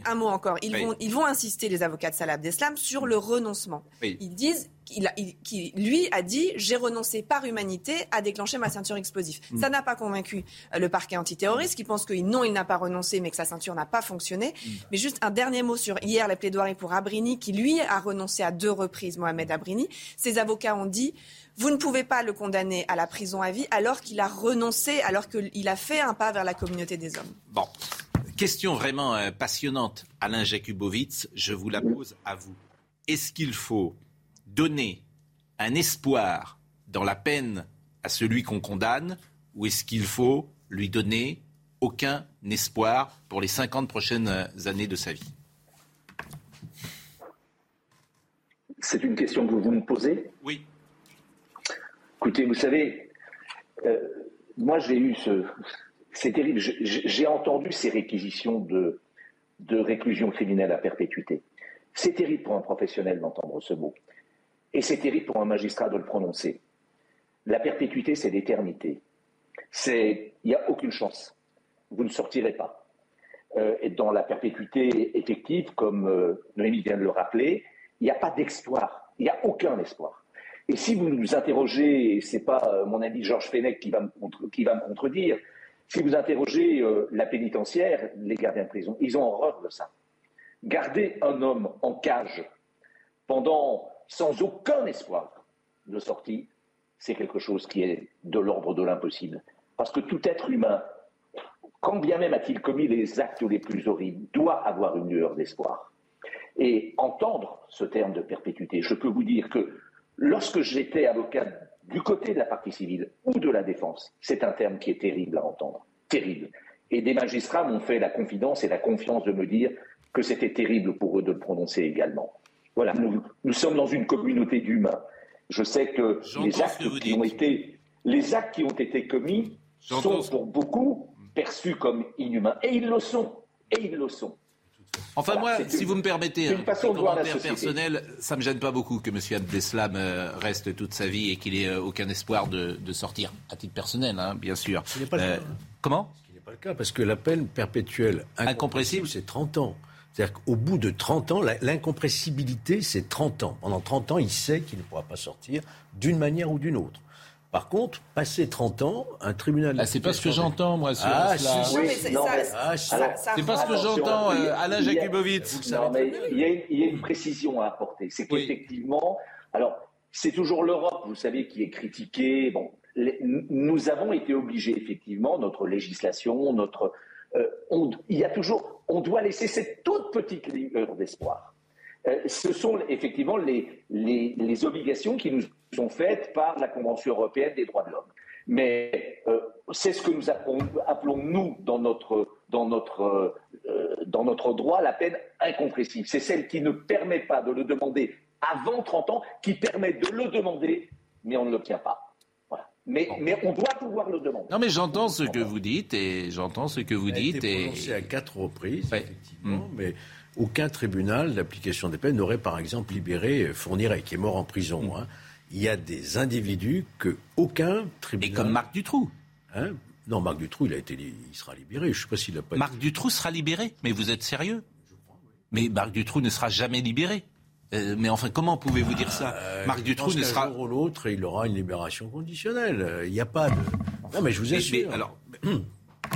Un mot encore. Ils, vont, ils vont insister, les avocats de Salah Abdeslam, sur le renoncement. Ils disent qu'il lui a dit j'ai renoncé par humanité à déclencher ma ceinture explosive. Mm. Ça n'a pas convaincu euh, le parquet antiterroriste qui pense que non, il n'a pas renoncé, mais que sa ceinture n'a pas fonctionné. Mm. Mais juste un dernier mot sur hier la plaidoirie pour Abrini, qui lui a renoncé à deux reprises, Mohamed Abrini. Ses avocats ont dit vous ne pouvez pas le condamner à la prison à vie alors qu'il a renoncé, alors qu'il a fait un pas vers la communauté des hommes. Bon. Question vraiment euh, passionnante, Alain Jakubowicz, je vous la pose à vous. Est-ce qu'il faut donner un espoir dans la peine à celui qu'on condamne ou est-ce qu'il faut lui donner aucun espoir pour les 50 prochaines années de sa vie? C'est une question que vous me posez? Oui. Écoutez, vous savez, euh, moi j'ai eu ce. C'est terrible. J'ai entendu ces réquisitions de, de réclusion criminelle à perpétuité. C'est terrible pour un professionnel d'entendre ce mot. Et c'est terrible pour un magistrat de le prononcer. La perpétuité, c'est l'éternité. C'est, il n'y a aucune chance. Vous ne sortirez pas. Euh, et dans la perpétuité effective, comme euh, Noémie vient de le rappeler, il n'y a pas d'espoir. Il n'y a aucun espoir. Et si vous nous interrogez, et c'est pas euh, mon ami Georges Fenech qui qui va me contredire, si vous interrogez euh, la pénitentiaire, les gardiens de prison, ils ont horreur de ça. Garder un homme en cage pendant sans aucun espoir de sortie, c'est quelque chose qui est de l'ordre de l'impossible. Parce que tout être humain, quand bien même a-t-il commis les actes les plus horribles, doit avoir une lueur d'espoir. Et entendre ce terme de perpétuité, je peux vous dire que lorsque j'étais avocat du côté de la partie civile ou de la défense, c'est un terme qui est terrible à entendre. Terrible. Et des magistrats m'ont fait la confidence et la confiance de me dire que c'était terrible pour eux de le prononcer également. Voilà, nous, nous sommes dans une communauté d'humains. Je sais que les actes, qui ont été, les actes qui ont été commis sont pour beaucoup perçus comme inhumains. Et ils le sont. Et ils le sont. Enfin, Voilà, moi, si une- vous me permettez, un commentaire personnel, ça me gêne pas beaucoup que M. Abdeslam euh, reste toute sa vie et qu'il ait euh, aucun espoir de, de sortir, à titre personnel, hein, bien sûr. Ce n'est pas le Euh, cas. Comment? Ce n'est pas le cas, parce que la peine perpétuelle incompressible, c'est 30 ans. C'est-à-dire qu'au bout de 30 ans, l'incompressibilité, c'est 30 ans. Pendant 30 ans, il sait qu'il ne pourra pas sortir d'une manière ou d'une autre. Par contre, passé 30 ans, un tribunal... Ah, c'est pas ce que j'entends, moi, sur ah, cela. si, c'est- Non, ça- mais- Ah, si. alors, C'est pas ce que j'entends, euh, Alain il y a- Jakubowicz. Non, mais il y, a, il y a une précision à apporter. C'est qu'effectivement, alors, c'est toujours l'Europe, vous savez, qui est critiquée. Bon, les- nous avons été obligés, effectivement, notre législation, notre. Euh, on- il y a toujours. On doit laisser cette toute petite lueur d'espoir. Euh, ce sont effectivement les, obligations qui nous sont faites par la Convention européenne des droits de l'homme. Mais euh, c'est ce que nous appelons, appelons, nous, dans notre, dans, notre, dans notre droit, la peine incompressible. C'est celle qui ne permet pas de le demander avant 30 ans, qui permet de le demander, mais on ne l'obtient pas. Mais, mais on doit pouvoir le demander. Non, mais j'entends ce que vous dites et j'entends ce que vous a dites. été Et... à quatre reprises, Ouais. effectivement, mais aucun tribunal d'application des peines n'aurait, par exemple, libéré Fourniret, qui est mort en prison. Mm. hein. Il y a des individus que aucun tribunal... Et comme Marc Dutroux. Hein? Non, Marc Dutroux, il, a été, il sera libéré. Je ne sais pas s'il a pas... Marc Dutroux sera libéré. Mais vous êtes sérieux? Mais Marc Dutroux ne sera jamais libéré. Euh, mais enfin, comment pouvez-vous dire ça? Euh, Marc Dutroux ne sera. jour ou l'autre, il aura une libération conditionnelle. Euh, Il n'y a pas de... Non, mais je vous assure. mais alors,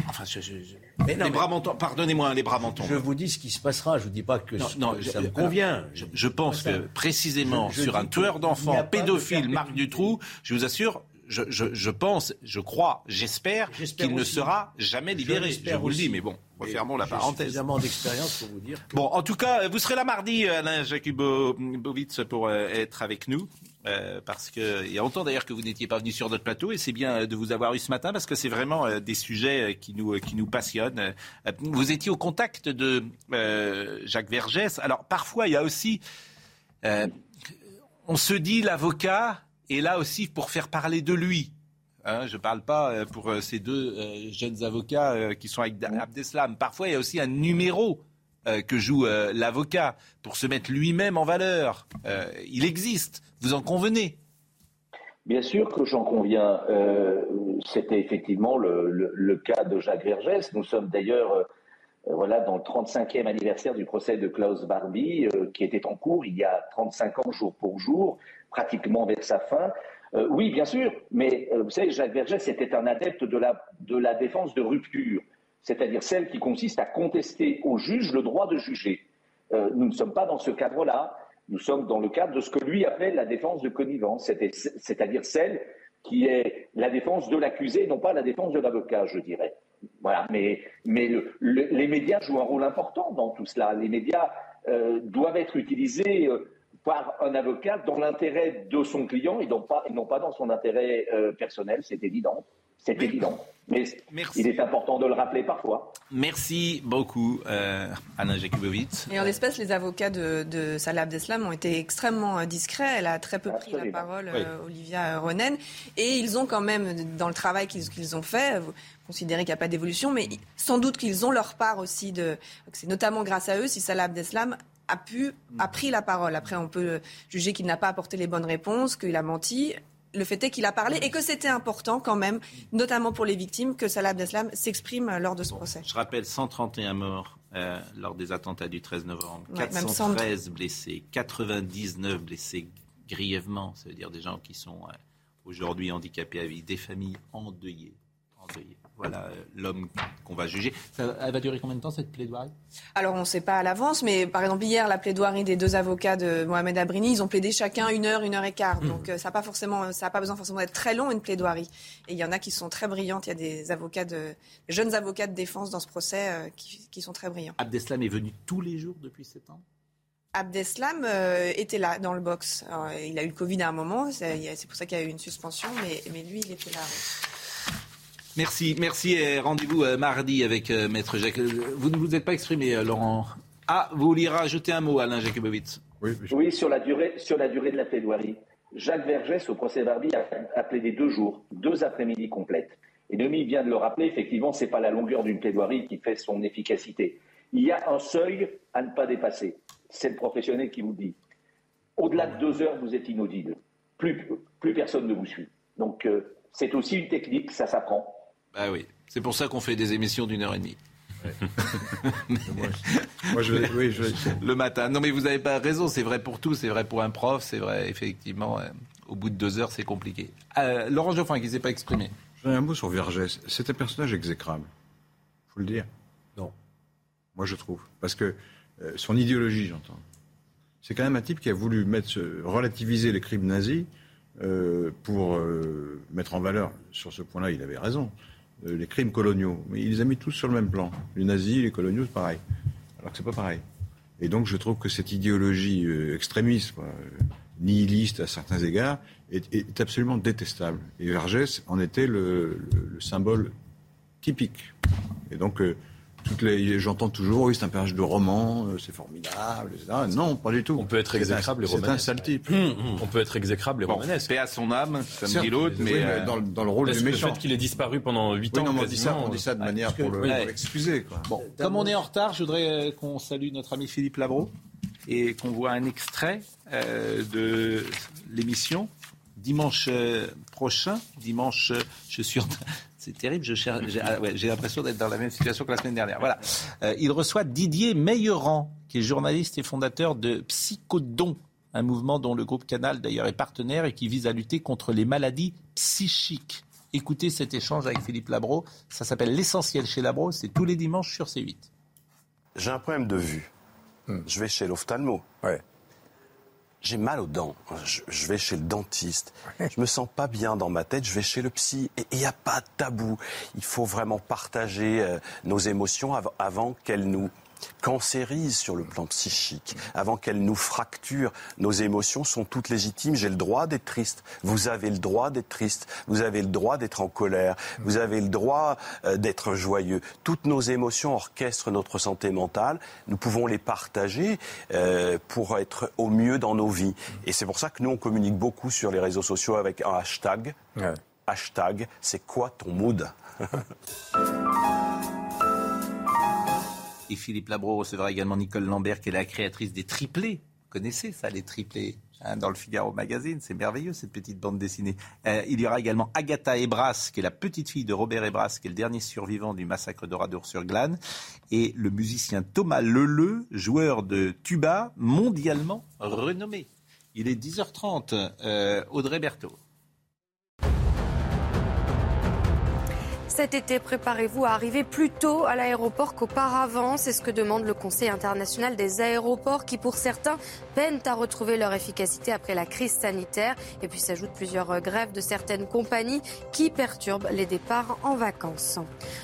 Enfin, je- je- je- Mais non, les mais- bras m'entendent. Pardonnez-moi, les bras m'entendent. Je vous dis ce qui se passera. Je ne vous dis pas que, Non, ce- non, je- ça me convient. Je, je pense que précisément Je- sur un tueur d'enfants, de pédophile, Marc. Dutroux, je vous assure, je, je- je pense, je crois, j'espère qu'il ne sera jamais libéré. Je, vous le dis, mais bon, refermons la j'ai parenthèse. suffisamment d'expérience pour vous dire que... Bon, en tout cas, vous serez là mardi, Alain Jakubowicz, pour euh, être avec nous. euh, parce que il y a longtemps d'ailleurs que vous n'étiez pas venu sur notre plateau et c'est bien euh, de vous avoir eu ce matin parce que c'est vraiment euh, des sujets qui nous qui nous passionnent. Vous étiez au contact de Jacques Vergès. Alors parfois il y a aussi, on se dit l'avocat est là aussi pour faire parler de lui. Hein, je ne parle pas euh, pour euh, ces deux euh, jeunes avocats qui sont avec Da- Abdeslam. Parfois, il y a aussi un numéro que joue l'avocat pour se mettre lui-même en valeur. Il existe, vous en convenez? Bien sûr que j'en conviens. Euh, C'était effectivement le, le- le cas de Jacques Vergès. Nous sommes d'ailleurs euh, voilà, dans le 35e anniversaire du procès de Klaus Barbie, euh, qui était en cours il y a 35 ans jour pour jour, pratiquement vers sa fin. Euh, oui, bien sûr, mais euh, vous savez, Jacques Vergès était un adepte de la, de la défense de rupture, c'est-à-dire celle qui consiste à contester au juge le droit de juger. Euh, nous ne sommes pas dans ce cadre-là. Nous sommes dans le cadre de ce que lui appelle la défense de connivence, c'est-à-dire celle qui est la défense de l'accusé, non pas la défense de l'avocat, je dirais. Voilà, mais, mais le- le- les médias jouent un rôle important dans tout cela. Les médias doivent être utilisés par un avocat dans l'intérêt de son client et non pas, et non pas dans son intérêt euh, personnel, c'est évident. C'est évident. Mais il est important de le rappeler parfois. Merci beaucoup, euh, Alain Jakubowicz. Et en l'espèce, les avocats de, de Salah Abdeslam ont été extrêmement euh, discrets. Elle a très peu pris la parole, Oui. euh, Olivia Ronen. Et ils ont quand même, dans le travail qu'ils qu'ils ont fait, vous considérez qu'il n'y a pas d'évolution, mais sans doute qu'ils ont leur part aussi de. C'est notamment grâce à eux si Salah Abdeslam a pu, a pris la parole. Après, on peut juger qu'il n'a pas apporté les bonnes réponses, qu'il a menti. Le fait est qu'il a parlé et que c'était important quand même, notamment pour les victimes, que Salah Abdeslam s'exprime lors de ce procès. Je rappelle 131 morts euh, lors des attentats du 13 novembre, Ouais, même 413 blessés, 99 blessés grièvement, ça veut dire des gens qui sont euh, aujourd'hui handicapés à vie, des familles endeuillées. Voilà euh, l'homme qu'on va juger. Ça, elle va durer combien de temps cette plaidoirie? Alors, on ne sait pas à l'avance, mais par exemple, hier, la plaidoirie des deux avocats de Mohamed Abrini, ils ont plaidé chacun une heure, une heure et quart. Donc, euh, ça n'a pas forcément, ça pas besoin forcément d'être très long, une plaidoirie. Et il y en a qui sont très brillantes. Il y a des avocats de, des jeunes avocats de défense dans ce procès euh, qui, qui sont très brillants. Abdeslam est venu tous les jours depuis 7 ans? Abdeslam euh, était là, dans le box. Alors, il a eu le Covid à un moment, c'est pour ça qu'il y a eu une suspension, mais, mais lui, il était là. Merci, merci et rendez-vous euh, mardi avec euh, Maître Jacques. Euh, Vous ne vous êtes pas exprimé, euh, Laurent. Ah, vous vouliez rajouter un mot, Alain Jakubowicz Oui, sur la durée, sur la durée de la plaidoirie. Jacques Vergès, au procès Barbie, a, a plaidé deux jours, deux après-midi complètes. Et Demi vient de le rappeler, effectivement, ce n'est pas la longueur d'une plaidoirie qui fait son efficacité. Il y a un seuil à ne pas dépasser. C'est le professionnel qui vous le dit. Au-delà de deux heures, vous êtes inaudible. Plus, plus personne ne vous suit. Donc, euh, c'est aussi une technique, ça s'apprend. Bah oui, c'est pour ça qu'on fait des émissions d'une heure et demie. Moi, je, oui, je, Le matin. Non, mais vous n'avez pas raison. C'est vrai pour tout. C'est vrai pour un prof. C'est vrai, effectivement. euh, au bout de deux heures, c'est compliqué. Euh, Laurent Geoffrin, qui ne s'est pas exprimé. J'en ai un mot sur Vergès. C'est un personnage exécrable. faut le dire. Non. Moi, je trouve. Parce que euh, son idéologie, j'entends. C'est quand même un type qui a voulu mettre, ce- relativiser les crimes nazis euh, pour euh, mettre en valeur, sur ce point-là, il avait raison, les crimes coloniaux. Mais il les a mis tous sur le même plan. Les nazis, les coloniaux, c'est pareil. Alors que c'est pas pareil. Et donc, je trouve que cette idéologie euh, extrémiste, euh, nihiliste à certains égards, est, absolument détestable. Et Vergès en était le, le- le symbole typique. Et donc, euh, toutes les, j'entends toujours, oui, c'est un personnage de roman, euh, c'est formidable, etc. Non, pas du tout. On peut être exécrable et C'est un romanesque. sale type. On peut être exécrable et Bon, romanesque. paix à son âme, comme Certes, dit l'autre, mais, oui, euh, dans, dans le rôle Parce du méchant. Le fait qu'il ait disparu pendant 8 Oui, ans. non, mais on dit ça, quasiment, on dit ça de manière pour le- l'excuser. quoi. Bon, comme on est en retard, je voudrais euh, qu'on salue notre ami Philippe Labro et qu'on voit un extrait euh, de l'émission dimanche euh, prochain. Dimanche, euh, je suis en train- C'est terrible, j'ai ah ouais, j'ai l'impression d'être dans la même situation que la semaine dernière. Voilà. Euh, il reçoit Didier Meilleran, qui est journaliste et fondateur de Psychodon, un mouvement dont le groupe Canal d'ailleurs est partenaire et qui vise à lutter contre les maladies psychiques. Écoutez cet échange avec Philippe Labro. Ça s'appelle L'essentiel chez Labro. C'est tous les dimanches sur C8. J'ai un problème de vue. Je vais chez l'ophtalmo. J'ai mal aux dents. Je, je vais chez le dentiste. Je me sens pas bien dans ma tête. Je vais chez le psy. Et il n'y a pas de tabou. Il faut vraiment partager euh, nos émotions av- avant qu'elles nous cancérisent sur le plan psychique, avant qu'elles nous fracturent. Nos émotions sont toutes légitimes. J'ai le droit d'être triste. Vous avez le droit d'être triste. Vous avez le droit d'être en colère. Vous avez le droit euh, d'être joyeux. Toutes nos émotions orchestrent notre santé mentale. Nous pouvons les partager euh, pour être au mieux dans nos vies. Et c'est pour ça que nous, on communique beaucoup sur les réseaux sociaux avec un hashtag. Hashtag, c'est quoi ton mood? Et Philippe Labro recevra également Nicole Lambert, qui est la créatrice des triplés. Vous connaissez ça, les triplés hein, Dans le Figaro Magazine, c'est merveilleux cette petite bande dessinée. Euh, il y aura également Agatha Ebras, qui est la petite fille de Robert Ebras, qui est le dernier survivant du massacre d'Oradour-sur-Glane, et le musicien Thomas Leleu, joueur de tuba mondialement renommé. Il est 10h30. Euh, Audrey Berthaud. Cet été, préparez-vous à arriver plus tôt à l'aéroport qu'auparavant. C'est ce que demande le Conseil international des aéroports qui, pour certains, peinent à retrouver leur efficacité après la crise sanitaire. Et puis s'ajoutent plusieurs grèves de certaines compagnies qui perturbent les départs en vacances.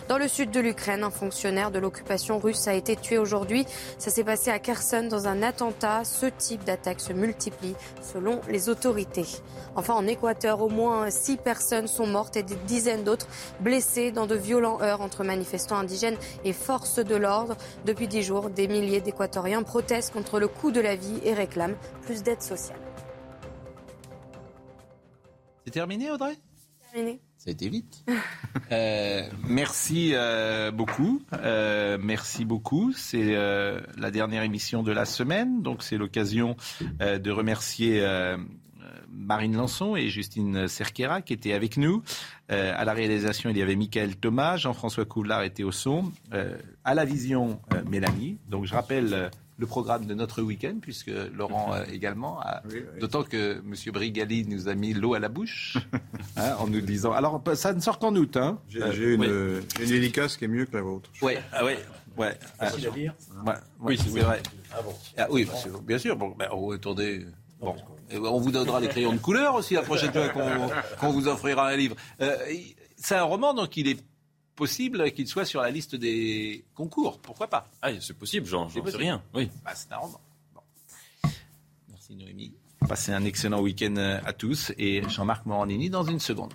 Dans le sud de l'Ukraine, un fonctionnaire de l'occupation russe a été tué aujourd'hui. Ça s'est passé à Kherson dans un attentat. Ce type d'attaque se multiplie selon les autorités. Enfin, en Équateur, au moins six personnes sont mortes et des dizaines d'autres blessées dans de violents heurts entre manifestants indigènes et forces de l'ordre. Depuis dix jours, des milliers d'Équatoriens protestent contre le coût de la vie et réclament plus d'aide sociale. C'est terminé, Audrey? Terminé. Ça a été vite. Euh, merci euh, beaucoup. Euh, merci beaucoup. C'est euh, la dernière émission de la semaine, donc c'est l'occasion euh, de remercier euh, Marine Lançon et Justine Cerquera qui étaient avec nous. Euh, à la réalisation, il y avait Michael Thomas, Jean-François Couvlar était au son. Euh, à la vision, euh, Mélanie. Donc je rappelle euh, le programme de notre week-end, puisque Laurent euh, également, a- d'autant que M. Brigali nous a mis l'eau à la bouche hein, en nous disant. Alors ça ne sort qu'en août. Hein. J'ai Euh, une, oui. euh, j'ai une hélicasse qui est mieux que la vôtre. Ouais, ah ouais, ouais. Facile Ah, à lire ouais, ouais, Oui, c'est oui. vrai. Ah bon. Ah oui, que, bien sûr. Bon, ben, oh, attendez. Bon. Et on vous donnera les crayons de couleur aussi la prochaine fois qu'on vous offrira un livre. Euh, c'est un roman, donc il est possible qu'il soit sur la liste des concours. Pourquoi pas? Ah, c'est possible, j'en sais rien. Oui. Bah, c'est un roman. Bon. Merci Noémie. Passez un excellent week-end à tous et Jean-Marc Morandini dans une seconde.